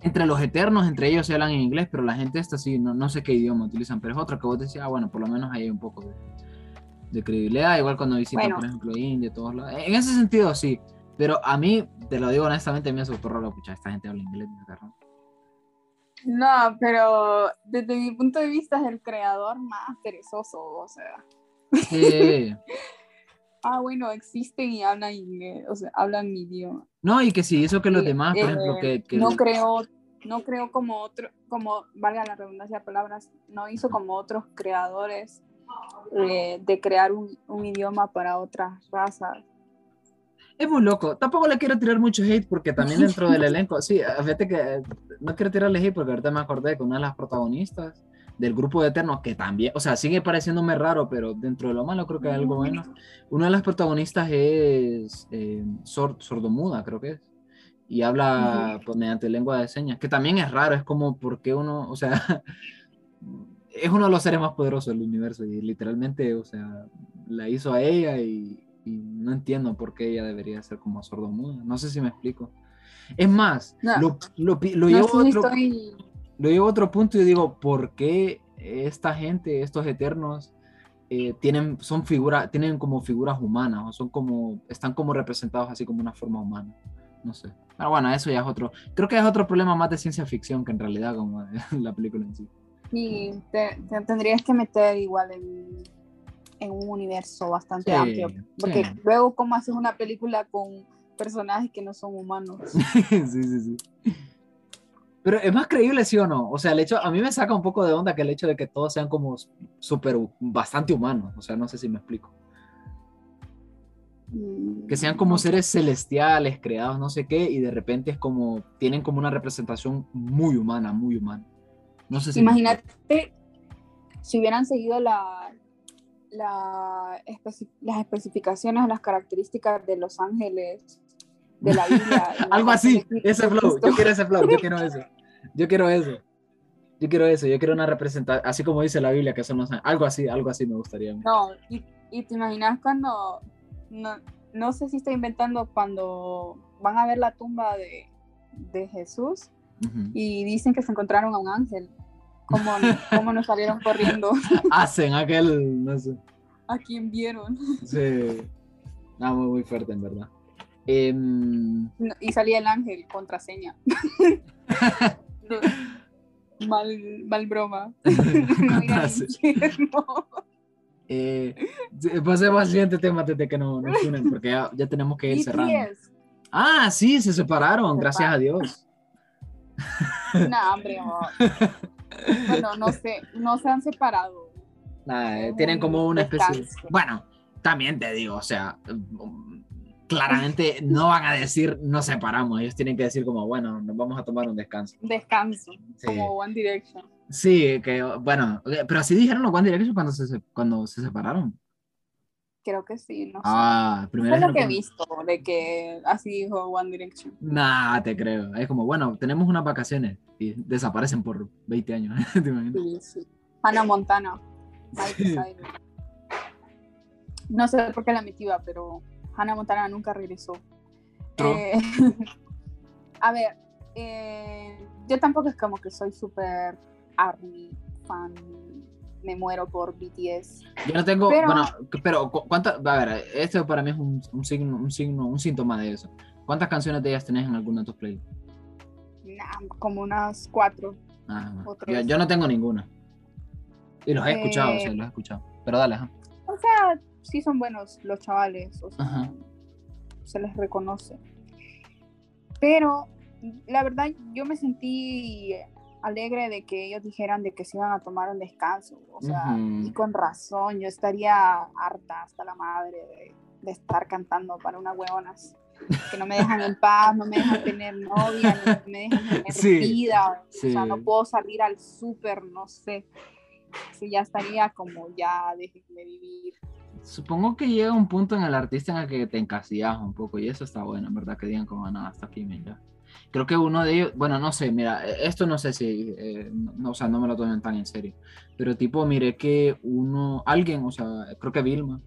entre los eternos, entre ellos se hablan en inglés, pero la gente esta sí, no, no sé qué idioma utilizan, pero es otra que vos decías, ah, bueno, por lo menos ahí hay un poco de, de credibilidad, igual cuando visitan, Bueno. por ejemplo, India, todos lados. En ese sentido, sí, pero a mí, te lo digo honestamente, me asustó raro, pucha, esta gente habla inglés, agarró. No, pero desde mi punto de vista es el creador más perezoso, o sea. Sí. Ah, bueno, existen y hablan inglés, o sea, hablan mi idioma. No, y que sí hizo que los Eh, demás, por eh, ejemplo, que... que No creo, no creo como otro, como valga la redundancia de palabras, no hizo como otros creadores eh, de crear un, un idioma para otras razas. Es muy loco. Tampoco le quiero tirar mucho hate porque también dentro del elenco, sí, fíjate que no quiero tirarle hate porque ahorita me acordé que una de las protagonistas del grupo de Eternos, que también, o sea, sigue pareciéndome raro, pero dentro de lo malo creo que hay algo bueno. Una de las protagonistas es eh, sor- sordomuda, creo que es. Y habla pues, mediante lengua de señas, que también es raro, es como porque uno, o sea, es uno de los seres más poderosos del universo y literalmente, o sea, la hizo a ella y, y no entiendo por qué ella debería ser como sordomuda. No sé si me explico. Es más, No. lo, lo lo No llevo otro, lo llevo a otro punto y digo, ¿por qué esta gente, estos eternos, eh, tienen, son figuras, tienen como figuras humanas o son como, están como representados así como una forma humana? No sé. Pero bueno, eso ya es otro, creo que es otro problema más de ciencia ficción que en realidad como la película en sí. Sí, te, te tendrías que meter igual en, en un universo bastante Sí, amplio. Porque sí. luego, ¿cómo haces una película con personajes que no son humanos? sí, sí, sí. Pero es más creíble, sí o no. O sea, el hecho, a mí me saca un poco de onda que el hecho de que todos sean como súper, bastante humanos. O sea, no sé si me explico. Mm, Que sean como seres celestiales, creados, no sé qué, y de repente es como, tienen como una representación muy humana, muy humana. No sé si. Imagínate si hubieran seguido la, la especi- las especificaciones o las características de los ángeles de la Biblia. Algo así, ese flow. Yo quiero ese flow, yo quiero eso. Yo quiero eso. Yo quiero eso, yo quiero una representación, así como dice la Biblia, que son los ángeles. Algo así, algo así me gustaría. No, y, y te imaginas cuando, no, no sé si estoy inventando, cuando van a ver la tumba de, de Jesús Ujú. y dicen que se encontraron a un ángel. ¿Cómo, cómo nos salieron corriendo? Hacen aquel, no sé. ¿A quién vieron? Sí. No, muy, muy fuerte, en verdad. No, Y salía el ángel, contraseña. mal, mal broma. No eh, pasemos al siguiente tema desde que no, nos unen, porque ya, ya tenemos que ir cerrando. Ah, sí, se separaron, Se gracias a Dios. No, hombre. no. Bueno, no sé, no se han separado. Nah, eh, tienen como una especie. Descanso. Bueno, también te digo, o sea, um, claramente no van a decir nos separamos, ellos tienen que decir como, bueno, nos vamos a tomar un descanso. Descanso, Sí. como One Direction. Sí, que bueno, pero así dijeron los One Direction cuando se- cuando se separaron. Creo que sí, no sé. Ah, Eso primero es lo que he visto, de que así dijo One Direction. Nah, te creo. Es como, bueno, tenemos unas vacaciones y desaparecen por 20 años. ¿Te imaginas? Sí, sí. Hannah Montana. Sí. No sé por qué la metida, pero Hannah Montana nunca regresó. Eh, a ver, eh, yo tampoco es como que soy súper ARMY fan. Me muero por BTS. Yo no tengo, Pero- bueno, pero cu- ¿cuántas? A ver, esto para mí es un, un signo, un signo, un síntoma de eso. ¿Cuántas canciones de ellas tenés en alguna de tus playlists? Nah, como unas cuatro. Ah, O yo, no tengo ninguna. Y los he escuchado, Eh, sí, los he escuchado. Pero dale, ajá. O sea, sí son buenos los chavales, o sea, Ajá. se les reconoce. Pero la verdad yo me sentí alegre de que ellos dijeran de que se iban a tomar un descanso, o sea, Ujú. y con razón, yo estaría harta hasta la madre de, de estar cantando para unas huevonas que no me dejan en paz, no me dejan tener novia, no me dejan tener Sí, vida, sí. o sea, no puedo salir al súper, no sé. Sí, ya estaría como ya déjenme vivir. Supongo que llega un punto en el artista en el que te encasillas un poco y eso está bueno, en verdad, que digan como nada, hasta aquí, mira. Creo que uno de ellos, bueno, no sé, mira, eh, esto no sé si, eh, no, o sea, no me lo tomen tan en serio, pero tipo, miré que uno, alguien, o sea, creo que Vilma,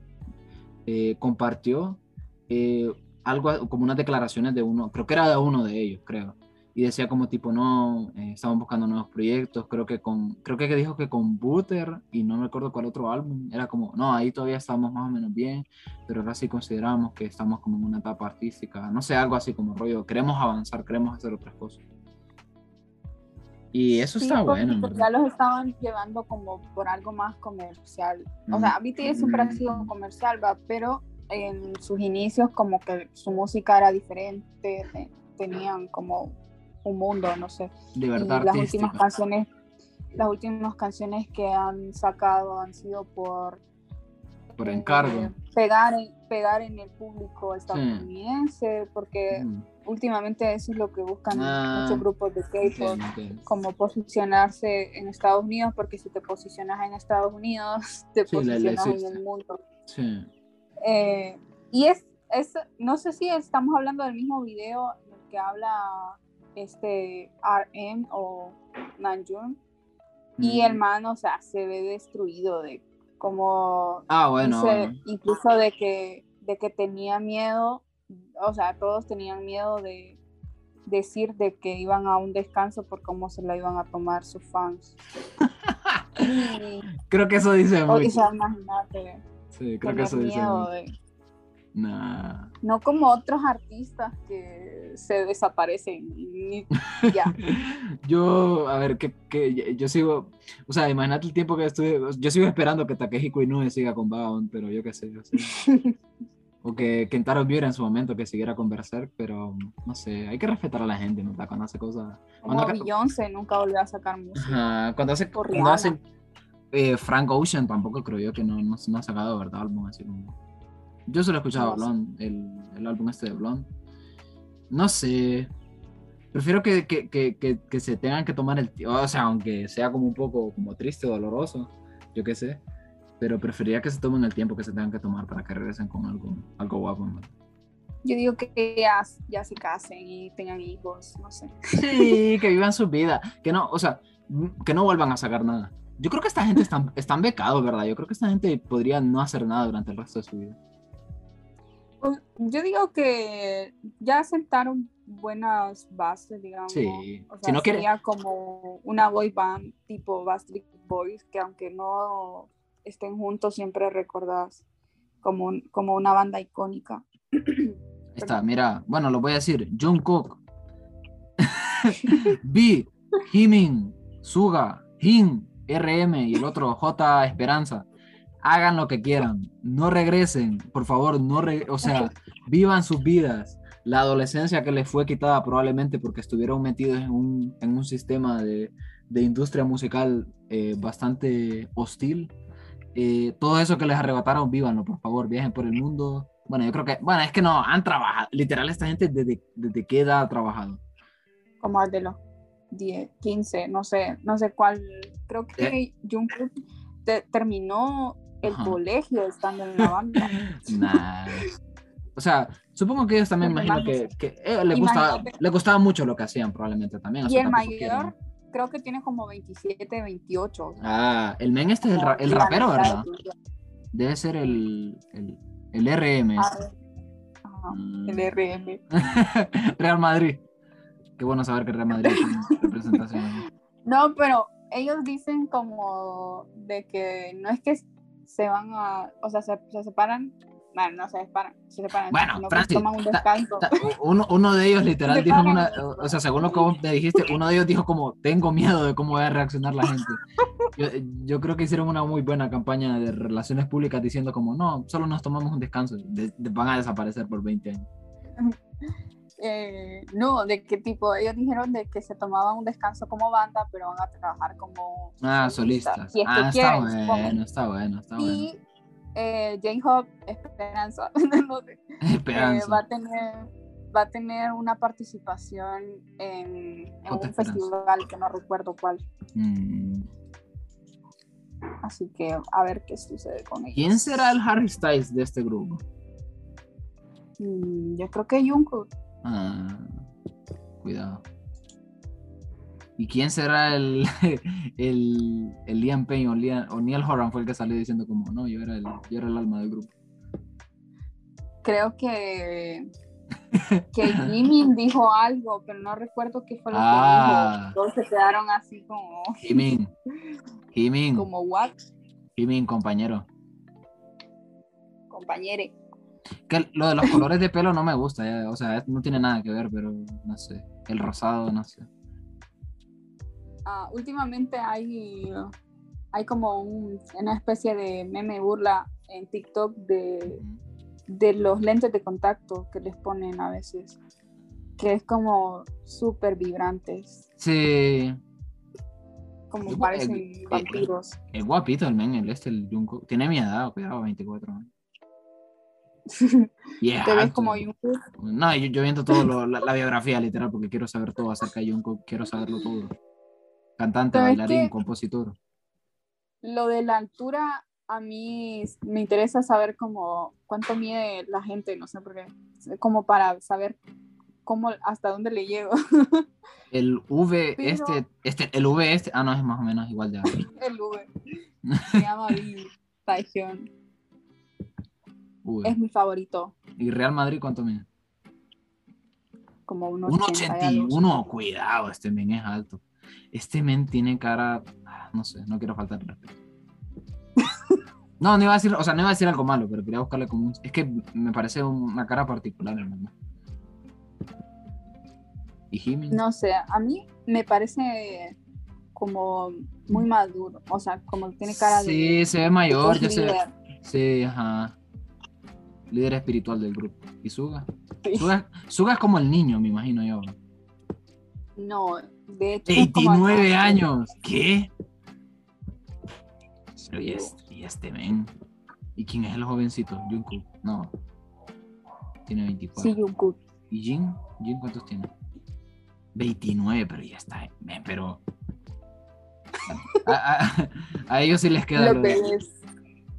eh, compartió eh, algo como unas declaraciones de uno, creo que era de uno de ellos, creo, y decía como tipo, no, eh, buscando nuevos proyectos, creo que con, creo que dijo que con Butter y no me acuerdo cuál otro álbum, era como, no, ahí todavía estamos más o menos bien, pero ahora sí consideramos que estamos como en una etapa artística, no sé, algo así como rollo, queremos avanzar, queremos hacer otras cosas. Y eso Sí, está porque bueno, en ya los estaban llevando como por algo más comercial. O Mm. sea, BTS siempre ha sido comercial, ¿va? pero en sus inicios como que su música era diferente, te- tenían como un mundo, no sé. Libertad y las últimas canciones, las últimas canciones que han sacado han sido por por eh, encargo. pegar en, pegar en el público estadounidense, porque Mm, últimamente eso es lo que buscan Ah, muchos grupos de K-pop como posicionarse en Estados Unidos, porque si te posicionas en Estados Unidos, te Sí, posicionas en el mundo. Sí. Eh, y es, es, no sé si estamos hablando del mismo video en el que habla este RM o Namjoon, y Mm. el man, o sea, se ve destruido de como Ah, bueno, dice, bueno. incluso de que, de que tenía miedo, o sea, todos tenían miedo de decir de que iban a un descanso por cómo se la iban a tomar sus fans. Y, Creo que eso dice o, mucho. sea, imagínate, Sí, creo que eso dice miedo mucho. de, Nah. no como otros artistas que se desaparecen y ya. Yo, a ver, que, que yo sigo, o sea, imagínate el tiempo que estuve, yo sigo esperando que Takeshi Koinue siga con Vagabond, pero yo qué sé, yo sé. O que Kentaro Miura en su momento que siguiera con Berserk, pero no sé, hay que respetar a la gente, ¿no? Cuando hace cosas. Como Cuando- Beyoncé nunca volvió a sacar música. Cuando hace, cuando hace eh, Frank Ocean tampoco creo yo que no, no, no ha sacado, ¿verdad? Álbum así como... Yo solo he escuchado No sé. Blonde, el, el álbum este de Blonde. No sé. Prefiero que, que, que, que, que se tengan que tomar el tiempo, o sea, aunque sea como un poco como triste o doloroso, yo qué sé. Pero preferiría que se tomen el tiempo que se tengan que tomar para que regresen con algo, algo guapo. ¿no? Yo digo que ya, ya se casen y tengan hijos, no sé. Sí, que vivan su vida. Que no, o sea, que no vuelvan a sacar nada. Yo creo que esta gente están, están becados, ¿verdad? Yo creo que esta gente podría no hacer nada durante el resto de su vida. Pues, Yo digo que ya sentaron buenas bases, digamos. Sí. O sea, Si no quiere- sería como una boy band tipo Backstreet Boys, que aunque no estén juntos, siempre recordás como, un- como una banda icónica. Está, mira, bueno, lo voy a decir. Jungkook, B, Jimin, Suga, Jin, RM y el otro J Esperanza. Hagan lo que quieran, no regresen, por favor, no re- o sea, vivan sus vidas. La adolescencia que les fue quitada probablemente porque estuvieron metidos en un, en un sistema de, de industria musical eh, bastante hostil. Eh, todo eso que les arrebataron, vívanlo, por favor, viajen por el mundo. Bueno, yo creo que, bueno, es que no, han trabajado, literal, esta gente desde, desde qué edad ha trabajado. Como de los 10, 15, no sé, no sé cuál. Creo que Eh. Jungkook te- terminó el Ajá. colegio estando en la banda. Nah. O sea, supongo que ellos también imagino que, que eh, le, gustaba, le gustaba mucho lo que hacían probablemente también. Y el mayor creo que tiene como 27, 28. o sea, Ah, el men este es el, ra- el rapero, ¿verdad? Debe ser el, el, el RM. Ah, este. Mm. El RM. Real Madrid. Qué bueno saber que Real Madrid tiene representación. No, pero ellos dicen como de que no es que se van a, o sea, se, se separan, bueno, no se separan, se separan, Bueno, Francis, toman un ta- descanso. Ta- Uno, uno de ellos literal Se dijo una, o sea, según lo que vos me dijiste, uno de ellos dijo como, tengo miedo de cómo va a reaccionar la gente. Yo, yo creo que hicieron una muy buena campaña de relaciones públicas diciendo como, no, solo nos tomamos un descanso, de- de- van a desaparecer por 20 años. Eh, no, de qué tipo, ellos dijeron de que se tomaban un descanso como banda, pero van a trabajar como Ah, solistas. Si es que ah, está quieren, bueno, está bueno, está bueno. Y eh, Esperanza, no sé, eh, Esperanza. va a tener va a tener una participación en, en un festival que no recuerdo cuál. Mm. Así que a ver qué sucede con ellos. ¿Quién será el Harry Styles de este grupo? Mm, yo creo que Jungkook. Ah, cuidado. ¿Y quién será el, el, el Liam Payne o, Liam- o Neil Horan fue el que salió diciendo como, no, yo era el, yo era el alma del grupo? Creo que que Jimin dijo algo, pero no recuerdo qué fue lo Ah. que dijo. Todos se quedaron así como, Jimin, Jimin, como what, Jimin, compañero. compañere. Que lo de los colores de pelo no me gusta, ya, o sea, no tiene nada que ver, pero no sé. El rosado, no sé. Ah, últimamente hay, hay como un- una especie de meme burla en TikTok de, de los lentes de contacto que les ponen a veces, que es como súper vibrantes, Sí, como Eh, parecen eh, vampiros. es guapito el men, el este, el Jungkook. Tiene mi edad, cuidado, 24 años. Y es Te ves como Jungkook. No, yo, yo viendo todo lo- la, la biografía literal porque quiero saber todo acerca de Jungkook, quiero saberlo todo. Cantante, bailarín, compositor. Lo de la altura, a mí me interesa saber cómo, cuánto mide la gente, no sé por qué, como para saber cómo, hasta dónde le llego. El V Pero- este, este, el V este, ah no, es más o menos igual de alto. El V. Se llama Billy Es mi favorito, ¿Y Real Madrid cuánto mide? como unos 80 y algo. 1.81, cuidado, este men es alto. Este men tiene cara, ah, no sé, no quiero faltar respeto. No, no iba a decir, o sea, no iba a decir algo malo, pero quería buscarle como un... Es que me parece una cara particular, hermano. ¿Y Jimin? No sé, a mí me parece como muy maduro, o sea, como tiene cara de... Sí, se ve mayor, ya se líder. Sí, ajá. Líder espiritual del grupo. ¿Y Suga? Sí. Suga, Suga es como el niño, me imagino yo. No, de hecho... es como 29 acá. años. ¿Qué? Pero y este, y este men. ¿Y quién es el jovencito? Jungkook. No. Tiene 24. Sí, Jungkook. ¿Y Jin? ¿Jin cuántos tiene? 29, pero ya está. men, pero. A, a- a ellos sí les queda. Los lo- bebés.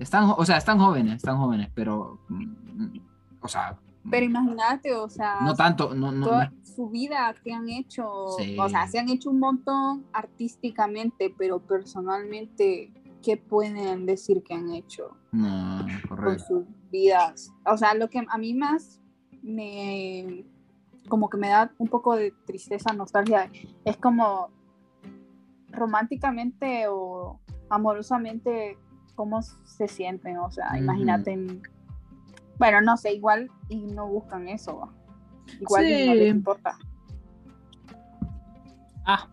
Están, o sea, están jóvenes, están jóvenes, pero. mm, O sea. Pero imagínate, o sea, No tanto, no, no, toda no- su vida que han hecho, Sí. o sea, se han hecho un montón artísticamente, pero personalmente, ¿qué pueden decir que han hecho no, con correcto. sus vidas? O sea, lo que a mí más me, como que me da un poco de tristeza, nostalgia, es como románticamente o amorosamente cómo se sienten, o sea, imagínate, en- bueno, no sé, igual y no buscan eso, ¿va? igual y no Sí. les importa. Ah,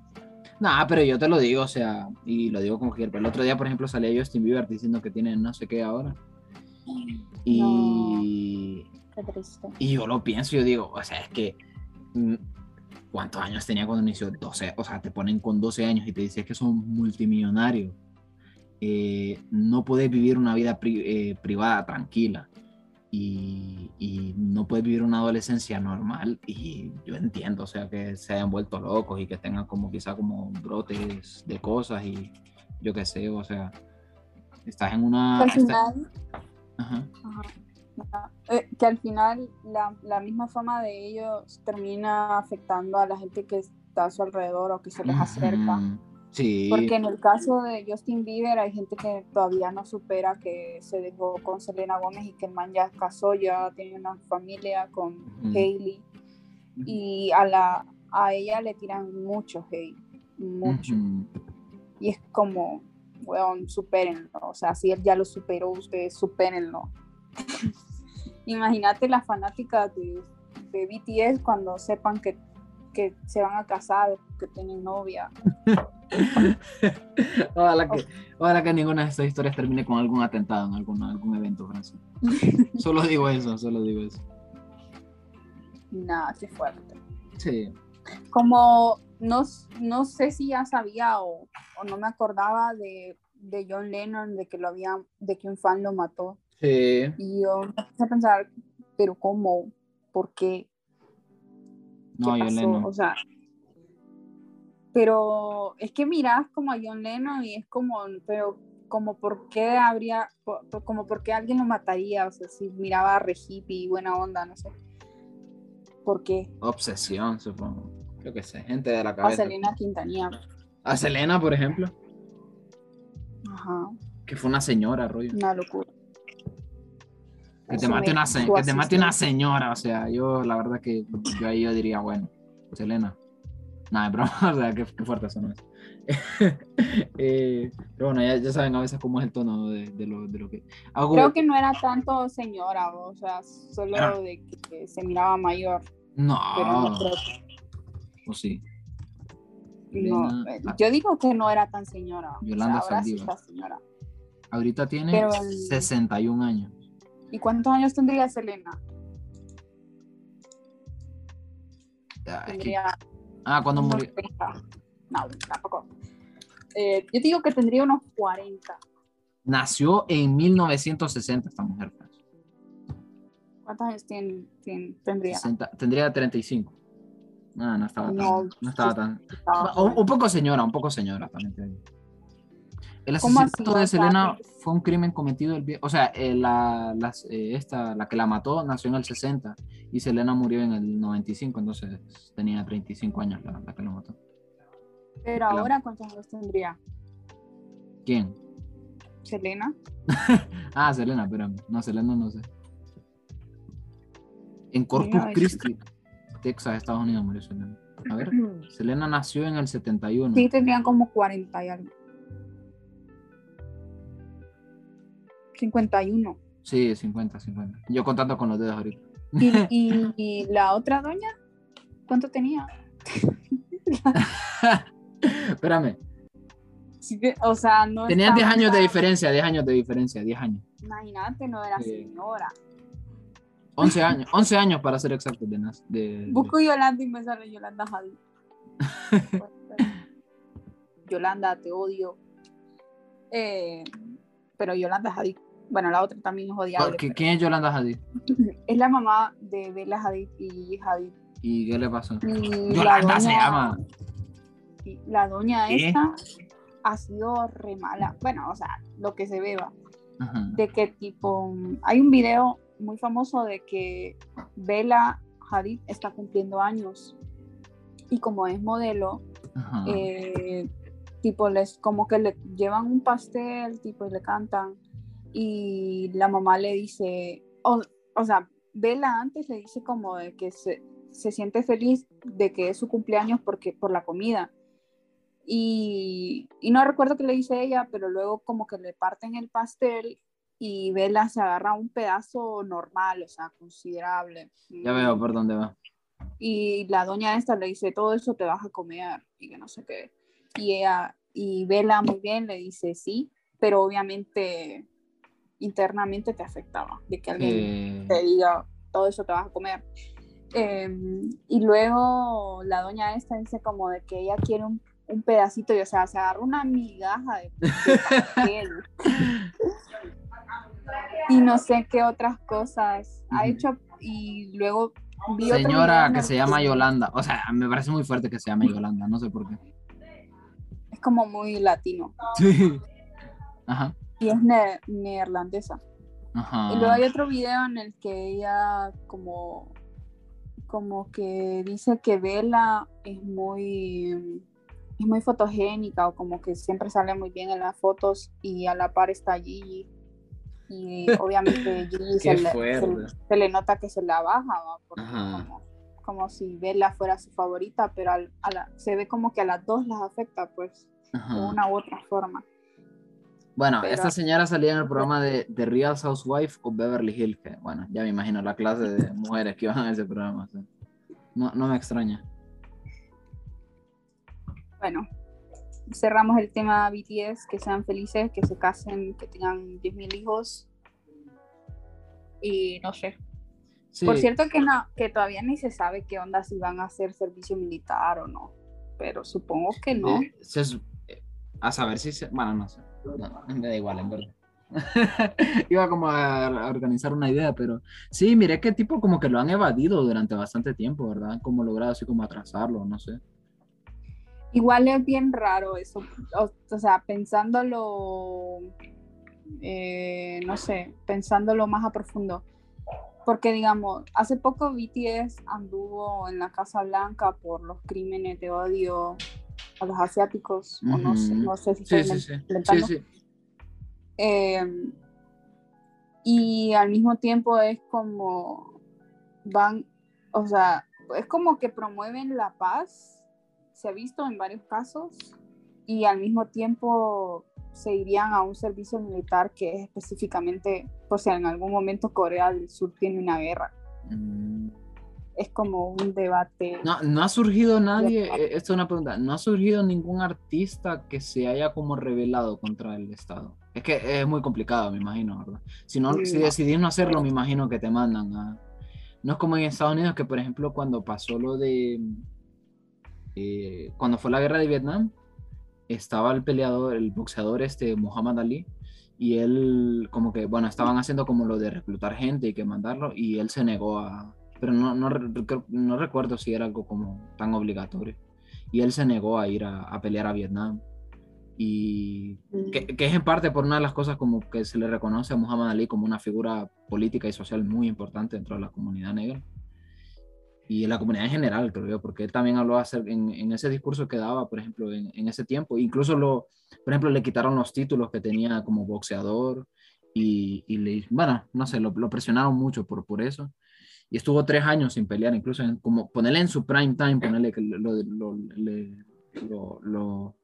no, pero yo te lo digo, o sea, y lo digo como que el otro día, por ejemplo, salía Justin Bieber diciendo que tiene no sé qué ahora. Y, Qué triste. y yo lo pienso, yo digo, o sea, es que mm, ¿cuántos años tenía cuando inició? 12, o sea, te ponen con 12 años y te dices que son multimillonarios. Eh, no puedes vivir una vida pri- eh, privada tranquila y, y no puedes vivir una adolescencia normal y yo entiendo, o sea, que se hayan vuelto locos y que tengan como quizá como brotes de cosas y yo qué sé, o sea, Estás en una... Que al Ajá. ajá, eh, que al final la, la misma fama de ellos termina afectando a la gente que está a su alrededor o que se les acerca. Sí. Porque en el caso de Justin Bieber hay gente que todavía no supera que se dejó con Selena Gómez y que el man ya casó, ya tiene una familia con Ujú. Hailey y a la a ella le tiran mucho hate, mucho. Y es como, weón, supérenlo. O sea, si él ya lo superó, ustedes supérenlo. Imagínate las fanáticas de, de BTS cuando sepan que, que se van a casar que tienen novia. Ojalá que, ojalá que ninguna de estas historias termine con algún atentado en algún, algún evento, Francis. Solo digo eso, solo digo eso. Nada, qué fuerte. Sí. Como no, no sé si ya sabía o, o no me acordaba de, de John Lennon, de que lo había, de que un fan lo mató. Sí. Y yo me empecé a pensar, pero ¿cómo? ¿Por qué? No, ¿Qué yo pasó? Lennon. O sea, pero es que miras como a John Lennon y es como, pero como por qué habría, como por qué alguien lo mataría, o sea, si miraba a re hippie y buena onda, no sé. ¿Por qué? Obsesión, supongo. Yo qué sé, gente de la A cabeza. Selena Quintanilla. A Selena, por ejemplo, Ajá, que fue una señora, rollo. una locura. Que te, mate una, que te mate una señora, o sea, yo la verdad que yo ahí yo diría, bueno, Selena. Nada, pero, o sea, qué, qué fuerte eso no es. Eh, pero bueno, ya, ya saben a veces cómo es el tono de, de lo, de lo que hago. Creo que no era tanto señora, o sea, solo Ah. de que se miraba mayor, No, pero no creo o sí. que- no, eh, yo digo que no era tan señora. o sea, Yolanda ahora sí Saldívar. está señora. Ahorita tiene Pero el- 61 años. ¿Y cuántos años tendría Selena? Ah, es que- Tendría ah, cuando murió. 30. No, tampoco. Eh, yo digo que tendría unos 40. Nació en 1960 esta mujer. pues. ¿Cuántos años tien- tien- tendría? 60 tendría 35. No, no estaba tan. No, No, estaba tan. Estaba Un, un poco señora, un poco señora también. El asesinato de Selena que- fue un crimen cometido el O sea, eh, la, las- eh, esta, la que la mató nació en el 60 y Selena murió en el 95, entonces tenía 35 años la, la que lo mató. Pero ahora, ¿cuántos años tendría? ¿Quién? Selena. Ah, Selena, espérame. No, Selena no sé. En Corpus Mira, es- Christi, Texas, Estados Unidos murió Selena. A ver, Selena nació en el 71. Sí, tendrían como 40 y algo. 51. Sí, 50, 50. Yo contando con los dedos ahorita. ¿Y, y- y la otra doña? ¿Cuánto tenía? Espérame. Sí o sea, no Tenían 10 estaba años de diferencia, 10 años de diferencia, 10 años. Imagínate, no era señora. 11 años, 11 años para ser exactos de, de- Busco Yolanda y me sale Yolanda Hadid. Yolanda, te odio. Eh, pero Yolanda Hadid, bueno, la otra también es odiable. ¿Qui- ¿Quién es Yolanda Hadid? Es la mamá de Bella Hadid y Hadid. ¿Y qué le pasó? Y Yolanda se llama. sí, La doña ¿Qué? esta ha sido re mala. Bueno, o sea, lo que se. Ajá. de que tipo, hay un video muy famoso de que Bella Hadid está cumpliendo años y como es modelo, eh, tipo les como que le llevan un pastel tipo y le cantan y la mamá le dice, o, o sea, Bella antes le dice como de que se, se siente feliz de que es su cumpleaños porque por la comida. Y, y no recuerdo qué le dice ella, pero luego como que le parten el pastel y Bella se agarra un pedazo normal, o sea, considerable. Ya veo por dónde va. Y la doña esta le dice, todo eso te vas a comer y que no sé qué. Y ella, y Bella muy bien le dice, sí, pero obviamente internamente te afectaba, de que alguien Eh, te diga, todo eso te vas a comer. Eh, y luego la doña esta dice como de que ella quiere un, un pedacito, y o sea, se agarra una migaja de, de pastel. y no sé qué otras cosas ha hecho. Y luego vi señora que se llama Yolanda. O sea, me parece muy fuerte que se llame Yolanda, no sé por qué. Es como muy latino. Sí. Ajá. Y es ne- neerlandesa. Ajá. Y luego hay otro video en el que ella como, como que dice que Bella es muy, es muy fotogénica o como que siempre sale muy bien en las fotos y a la par está Gigi. Y obviamente Gigi se le, se- fuerte. se le nota que se la baja, Ajá. como, como si Bella fuera su favorita, pero al- a la- se ve como que a las dos las afecta pues de una u otra forma. Bueno, Pero- esta señora salía en el programa de, de Real Housewife o Beverly Hills, que bueno, ya me imagino la clase de mujeres que iban a ese programa. No, no me extraña. Bueno, cerramos el tema BTS, que sean felices, que se casen, que tengan 10.000 hijos. Y no sé. Sí, Por cierto que no, que todavía ni se sabe qué onda si van a hacer servicio militar o no. Pero supongo que no. eh, se eh, a saber si se... Bueno, no sé. No, me da igual, en verdad. Iba como a, organizar una idea, pero sí, miré que tipo como que lo han evadido durante bastante tiempo, ¿verdad? Como logrado así como atrasarlo, no sé. Igual es bien raro eso. O, o sea, pensándolo, eh, no sé, pensándolo más a profundo. Porque, digamos, hace poco BTS anduvo en la Casa Blanca por los crímenes de odio a los asiáticos. O no sé, no sé si Sí, estoy sí, sí. Sí, inventando. sí. Eh, y al mismo tiempo es como van, o sea, es como que promueven la paz, se ha visto en varios casos, y al mismo tiempo se irían a un servicio militar que es específicamente, por si en algún momento Corea del Sur tiene una guerra. Mm. Es como un debate. No, no ha surgido nadie, eh, esto es una pregunta, no ha surgido ningún artista que se haya como rebelado contra el Estado. Es que es muy complicado, me imagino, ¿verdad? Si, no, si decidís no hacerlo, me imagino que te mandan a... No es como en Estados Unidos que, por ejemplo, cuando pasó lo de... eh, cuando fue la guerra de Vietnam, estaba el peleador, el boxeador este, Muhammad Ali, y él como que, bueno, estaban haciendo como lo de reclutar gente y que mandarlo, y él se negó a... Pero no, no, no recuerdo si era algo como tan obligatorio. Y él se negó a ir a, a pelear a Vietnam. Y que, que es en parte por una de las cosas como que se le reconoce a Muhammad Ali como una figura política y social muy importante dentro de la comunidad negra. Y en la comunidad en general, creo yo, porque él también habló acer- en, en ese discurso que daba, por ejemplo, en, en ese tiempo. Incluso, lo, por ejemplo, le quitaron los títulos que tenía como boxeador y, y le, bueno, no sé, lo, lo presionaron mucho por, por eso. Y estuvo tres años sin pelear, incluso como ponerle en su prime time, ponerle lo-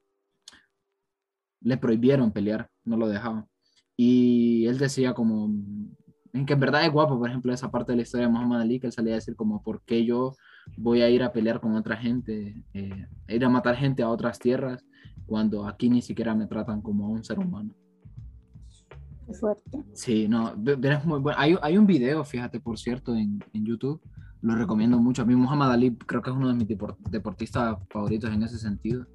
le prohibieron pelear, no lo dejaban. Y él decía como, en que en verdad es guapo, por ejemplo, esa parte de la historia de Muhammad Ali, que él salía a decir como, ¿por qué yo voy a ir a pelear con otra gente, eh, ir a matar gente a otras tierras, cuando aquí ni siquiera me tratan como a un ser humano? Qué fuerte. Sí, no, ve- verás muy bueno. Hay, un video, fíjate, por cierto, en, YouTube. Lo recomiendo mucho. A mí Muhammad Ali creo que es uno de mis depor- deportistas favoritos en ese sentido.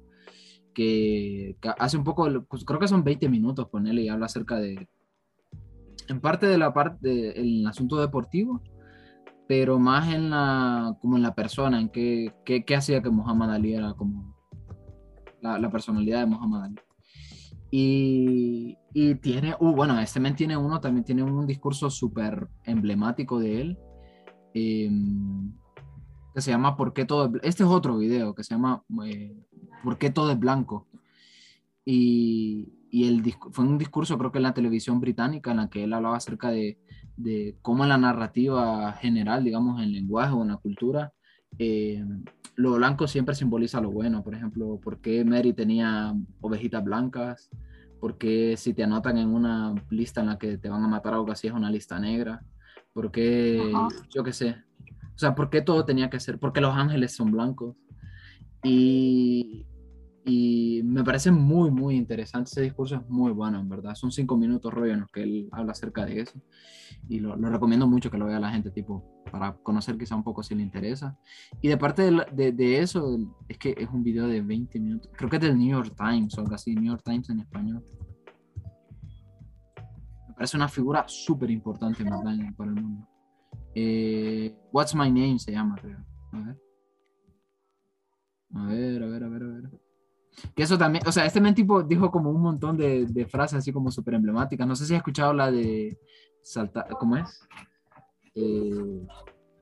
Que, hace un poco, pues, creo que son 20 minutos con él y habla acerca de, en parte de la parte, del asunto deportivo, pero más en la, como en la persona, en qué, qué, qué hacía que Muhammad Ali era como la, la personalidad de Muhammad Ali. Y, y tiene, uh, bueno, este men tiene uno, también tiene un discurso súper emblemático de él, em, que se llama ¿Por qué todo es bl-?" Este es otro video que se llama eh, ¿Por qué todo es blanco? Y, y el fue un discurso, creo que en la televisión británica, en la que él hablaba acerca de, de cómo la narrativa general, digamos, en lenguaje o en la cultura, eh, lo blanco siempre simboliza lo bueno. Por ejemplo, ¿por qué Mary tenía ovejitas blancas? ¿Por qué si te anotan en una lista en la que te van a matar o algo así es una lista negra? ¿Por qué, yo qué sé? O sea, ¿por qué todo tenía que ser? ¿Por qué los ángeles son blancos? Y, y me parece muy, muy interesante. Ese discurso es muy bueno, en verdad. Son cinco minutos rollo en los que él habla acerca de eso. Y lo, recomiendo mucho que lo vea la gente, tipo, para conocer quizá un poco si le interesa. Y de parte de, eso, es que es un video de 20 minutos. Creo que es del New York Times o algo así, New York Times en español. Me parece una figura súper importante, en- para el mundo. Eh, What's My Name se llama, creo. A ver. A ver, a ver, a ver, a ver. Que eso también, o sea, este men tipo dijo como un montón de, de frases así como súper emblemáticas. No sé si has escuchado la de saltar, ¿cómo es? Eh,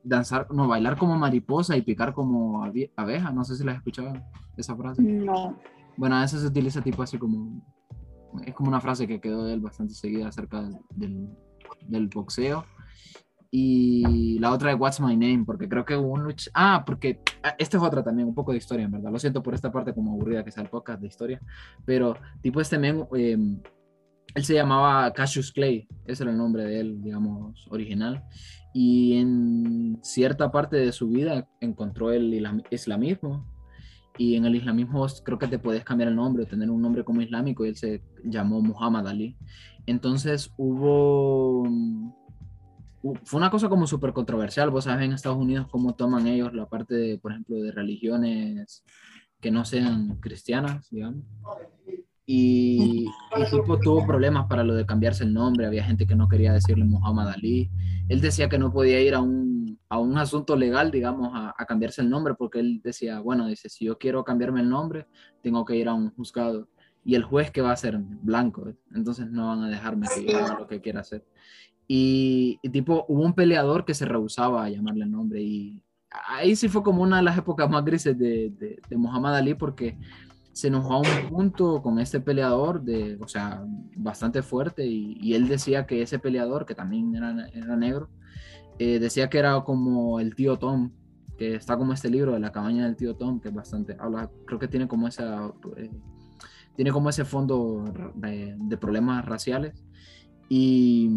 danzar, no, bailar como mariposa y picar como abe- abeja. No sé si la has escuchado esa frase. No. Bueno, a veces se utiliza tipo así como, es como una frase que quedó de él bastante seguida acerca del, del boxeo. Y la otra de What's My Name, porque creo que hubo un luch... Ah, porque ah, esta es otra también, un poco de historia, en verdad. Lo siento por esta parte como aburrida que sea el podcast de historia, pero tipo este men, eh, él se llamaba Cassius Clay, ese era el nombre de él, digamos, original. Y en cierta parte de su vida encontró el islam- islamismo. Y en el islamismo creo que te puedes cambiar el nombre o tener un nombre como islámico y él se llamó Muhammad Ali. Entonces hubo... Fue una cosa como súper controversial, vos sabes en Estados Unidos cómo toman ellos la parte, de, por ejemplo, de religiones que no sean cristianas, digamos. Y, y tipo tuvo problemas para lo de cambiarse el nombre, había gente que no quería decirle Muhammad Ali. Él decía que no podía ir a un, a un asunto legal, digamos, a, a cambiarse el nombre, porque él decía, bueno, dice, si yo quiero cambiarme el nombre, tengo que ir a un juzgado. Y el juez que va a ser blanco, entonces no van a dejarme que yo haga lo que quiera hacer. Y, y tipo, hubo un peleador que se rehusaba a llamarle el nombre y ahí sí fue como una de las épocas más grises de, de, de Muhammad Ali porque se enojó a un punto con este peleador, de, o sea, bastante fuerte, y, y él decía que ese peleador, que también era, era negro, eh, decía que era como el tío Tom, que está como este libro de la cabaña del tío Tom, que es bastante, habla, creo que tiene como esa, eh, tiene como ese fondo de, de problemas raciales, y,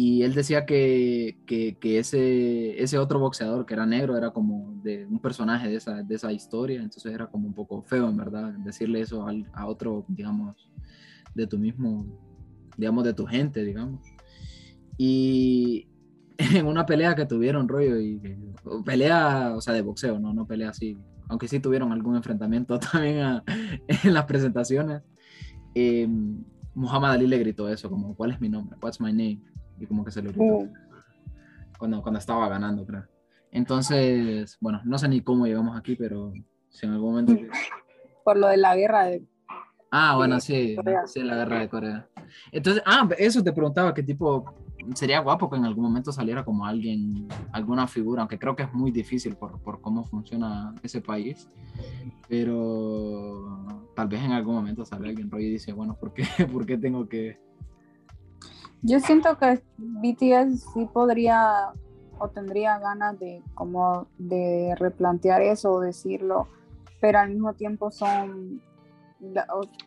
y él decía que, que, ese, ese otro boxeador que era negro era como de un personaje de esa, de esa historia, entonces era como un poco feo, en verdad, decirle eso al, a otro, digamos, de tu mismo, digamos, de tu gente, digamos. Y en una pelea que tuvieron, rollo, y pelea, o sea, de boxeo, no, no pelea así, aunque sí tuvieron algún enfrentamiento también en las presentaciones, eh, Muhammad Ali le gritó eso, como, ¿cuál es mi nombre? What's my name? Y como que se lo gritó Uh. cuando, cuando estaba ganando, creo. Entonces, bueno, no sé ni cómo llegamos aquí, pero si en algún momento... Por lo de la guerra de... Ah, bueno, de sí, Corea. sí, la guerra de Corea. Entonces, ah, eso te preguntaba, que tipo, sería guapo que en algún momento saliera como alguien, alguna figura, aunque creo que es muy difícil por, por cómo funciona ese país, pero tal vez en algún momento sale alguien rollo y dice, bueno, ¿por qué, ¿por qué tengo que...? Yo siento que BTS sí podría o tendría ganas de como de replantear eso o decirlo, pero al mismo tiempo son,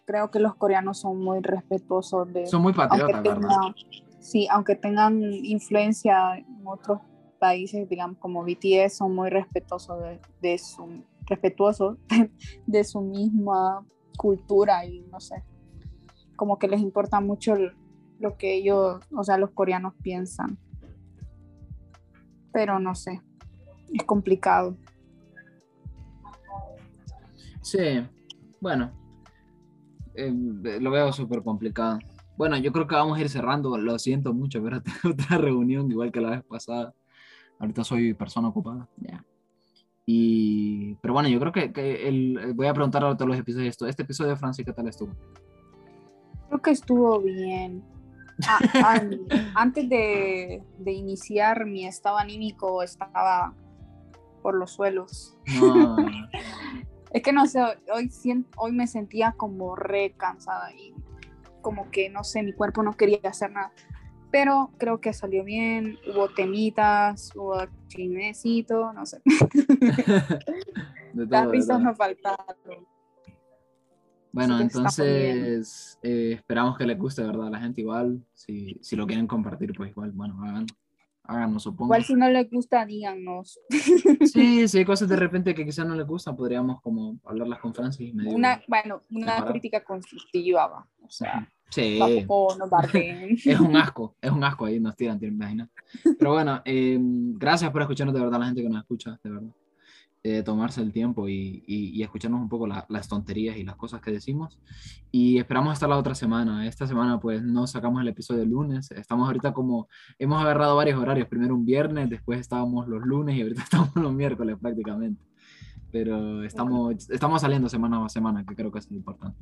creo que los coreanos son muy respetuosos de... Son muy patriotas, aunque ¿verdad? tengan, sí, aunque tengan influencia en otros países, digamos como BTS, son muy respetuosos de, de su respetuosos de su misma cultura y no sé, como que les importa mucho el- lo que ellos, o sea, los coreanos piensan. Pero no sé, es complicado. Sí, bueno, eh, lo veo súper complicado. Bueno, yo creo que vamos a ir cerrando, lo siento mucho, pero tengo otra reunión igual que la vez pasada. Ahorita soy persona ocupada, ya. Y, pero bueno, yo creo que, que el, voy a preguntar a todos los episodios esto. Este episodio de Francis, ¿qué tal estuvo? Creo que estuvo bien. Ah, an- antes de, de iniciar mi estado anímico estaba por los suelos. No, Es que no sé, hoy, hoy me sentía como re cansada y como que no sé, mi cuerpo no quería hacer nada. Pero creo que salió bien, hubo temitas, hubo chismecito, no sé. de Las todo, risas todo. no faltaron. Bueno, que entonces eh, esperamos que les guste, ¿verdad? A la gente igual. Si, si lo quieren compartir, pues igual, bueno, hagan, háganlo, supongo. Igual si no les gusta, díganos. Sí, sí, hay cosas de repente que quizás no les gustan, podríamos como hablarlas con Francis. y medio- Una, bueno, una Separado. crítica constructiva, va. O sea, Sí, tampoco nos es un asco, es un asco ahí, nos tiran, te imaginas. Pero bueno, eh, gracias por escucharnos de verdad, la gente que nos escucha, de verdad. Eh, tomarse el tiempo y, y- y escucharnos un poco la- las tonterías y las cosas que decimos. Y esperamos estar la otra semana. Esta semana pues no sacamos el episodio el lunes. Estamos ahorita como, hemos agarrado varios horarios. Primero un viernes, después estábamos los lunes y ahorita estamos los miércoles prácticamente. Pero estamos, estamos saliendo semana a semana, que creo que es importante.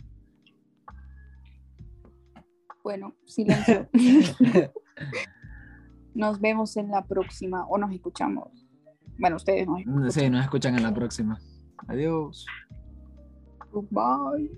Bueno, silencio. nos vemos en la próxima o nos escuchamos. Bueno, ustedes nos escuchan. Sí, nos escuchan en la próxima. Adiós. Goodbye.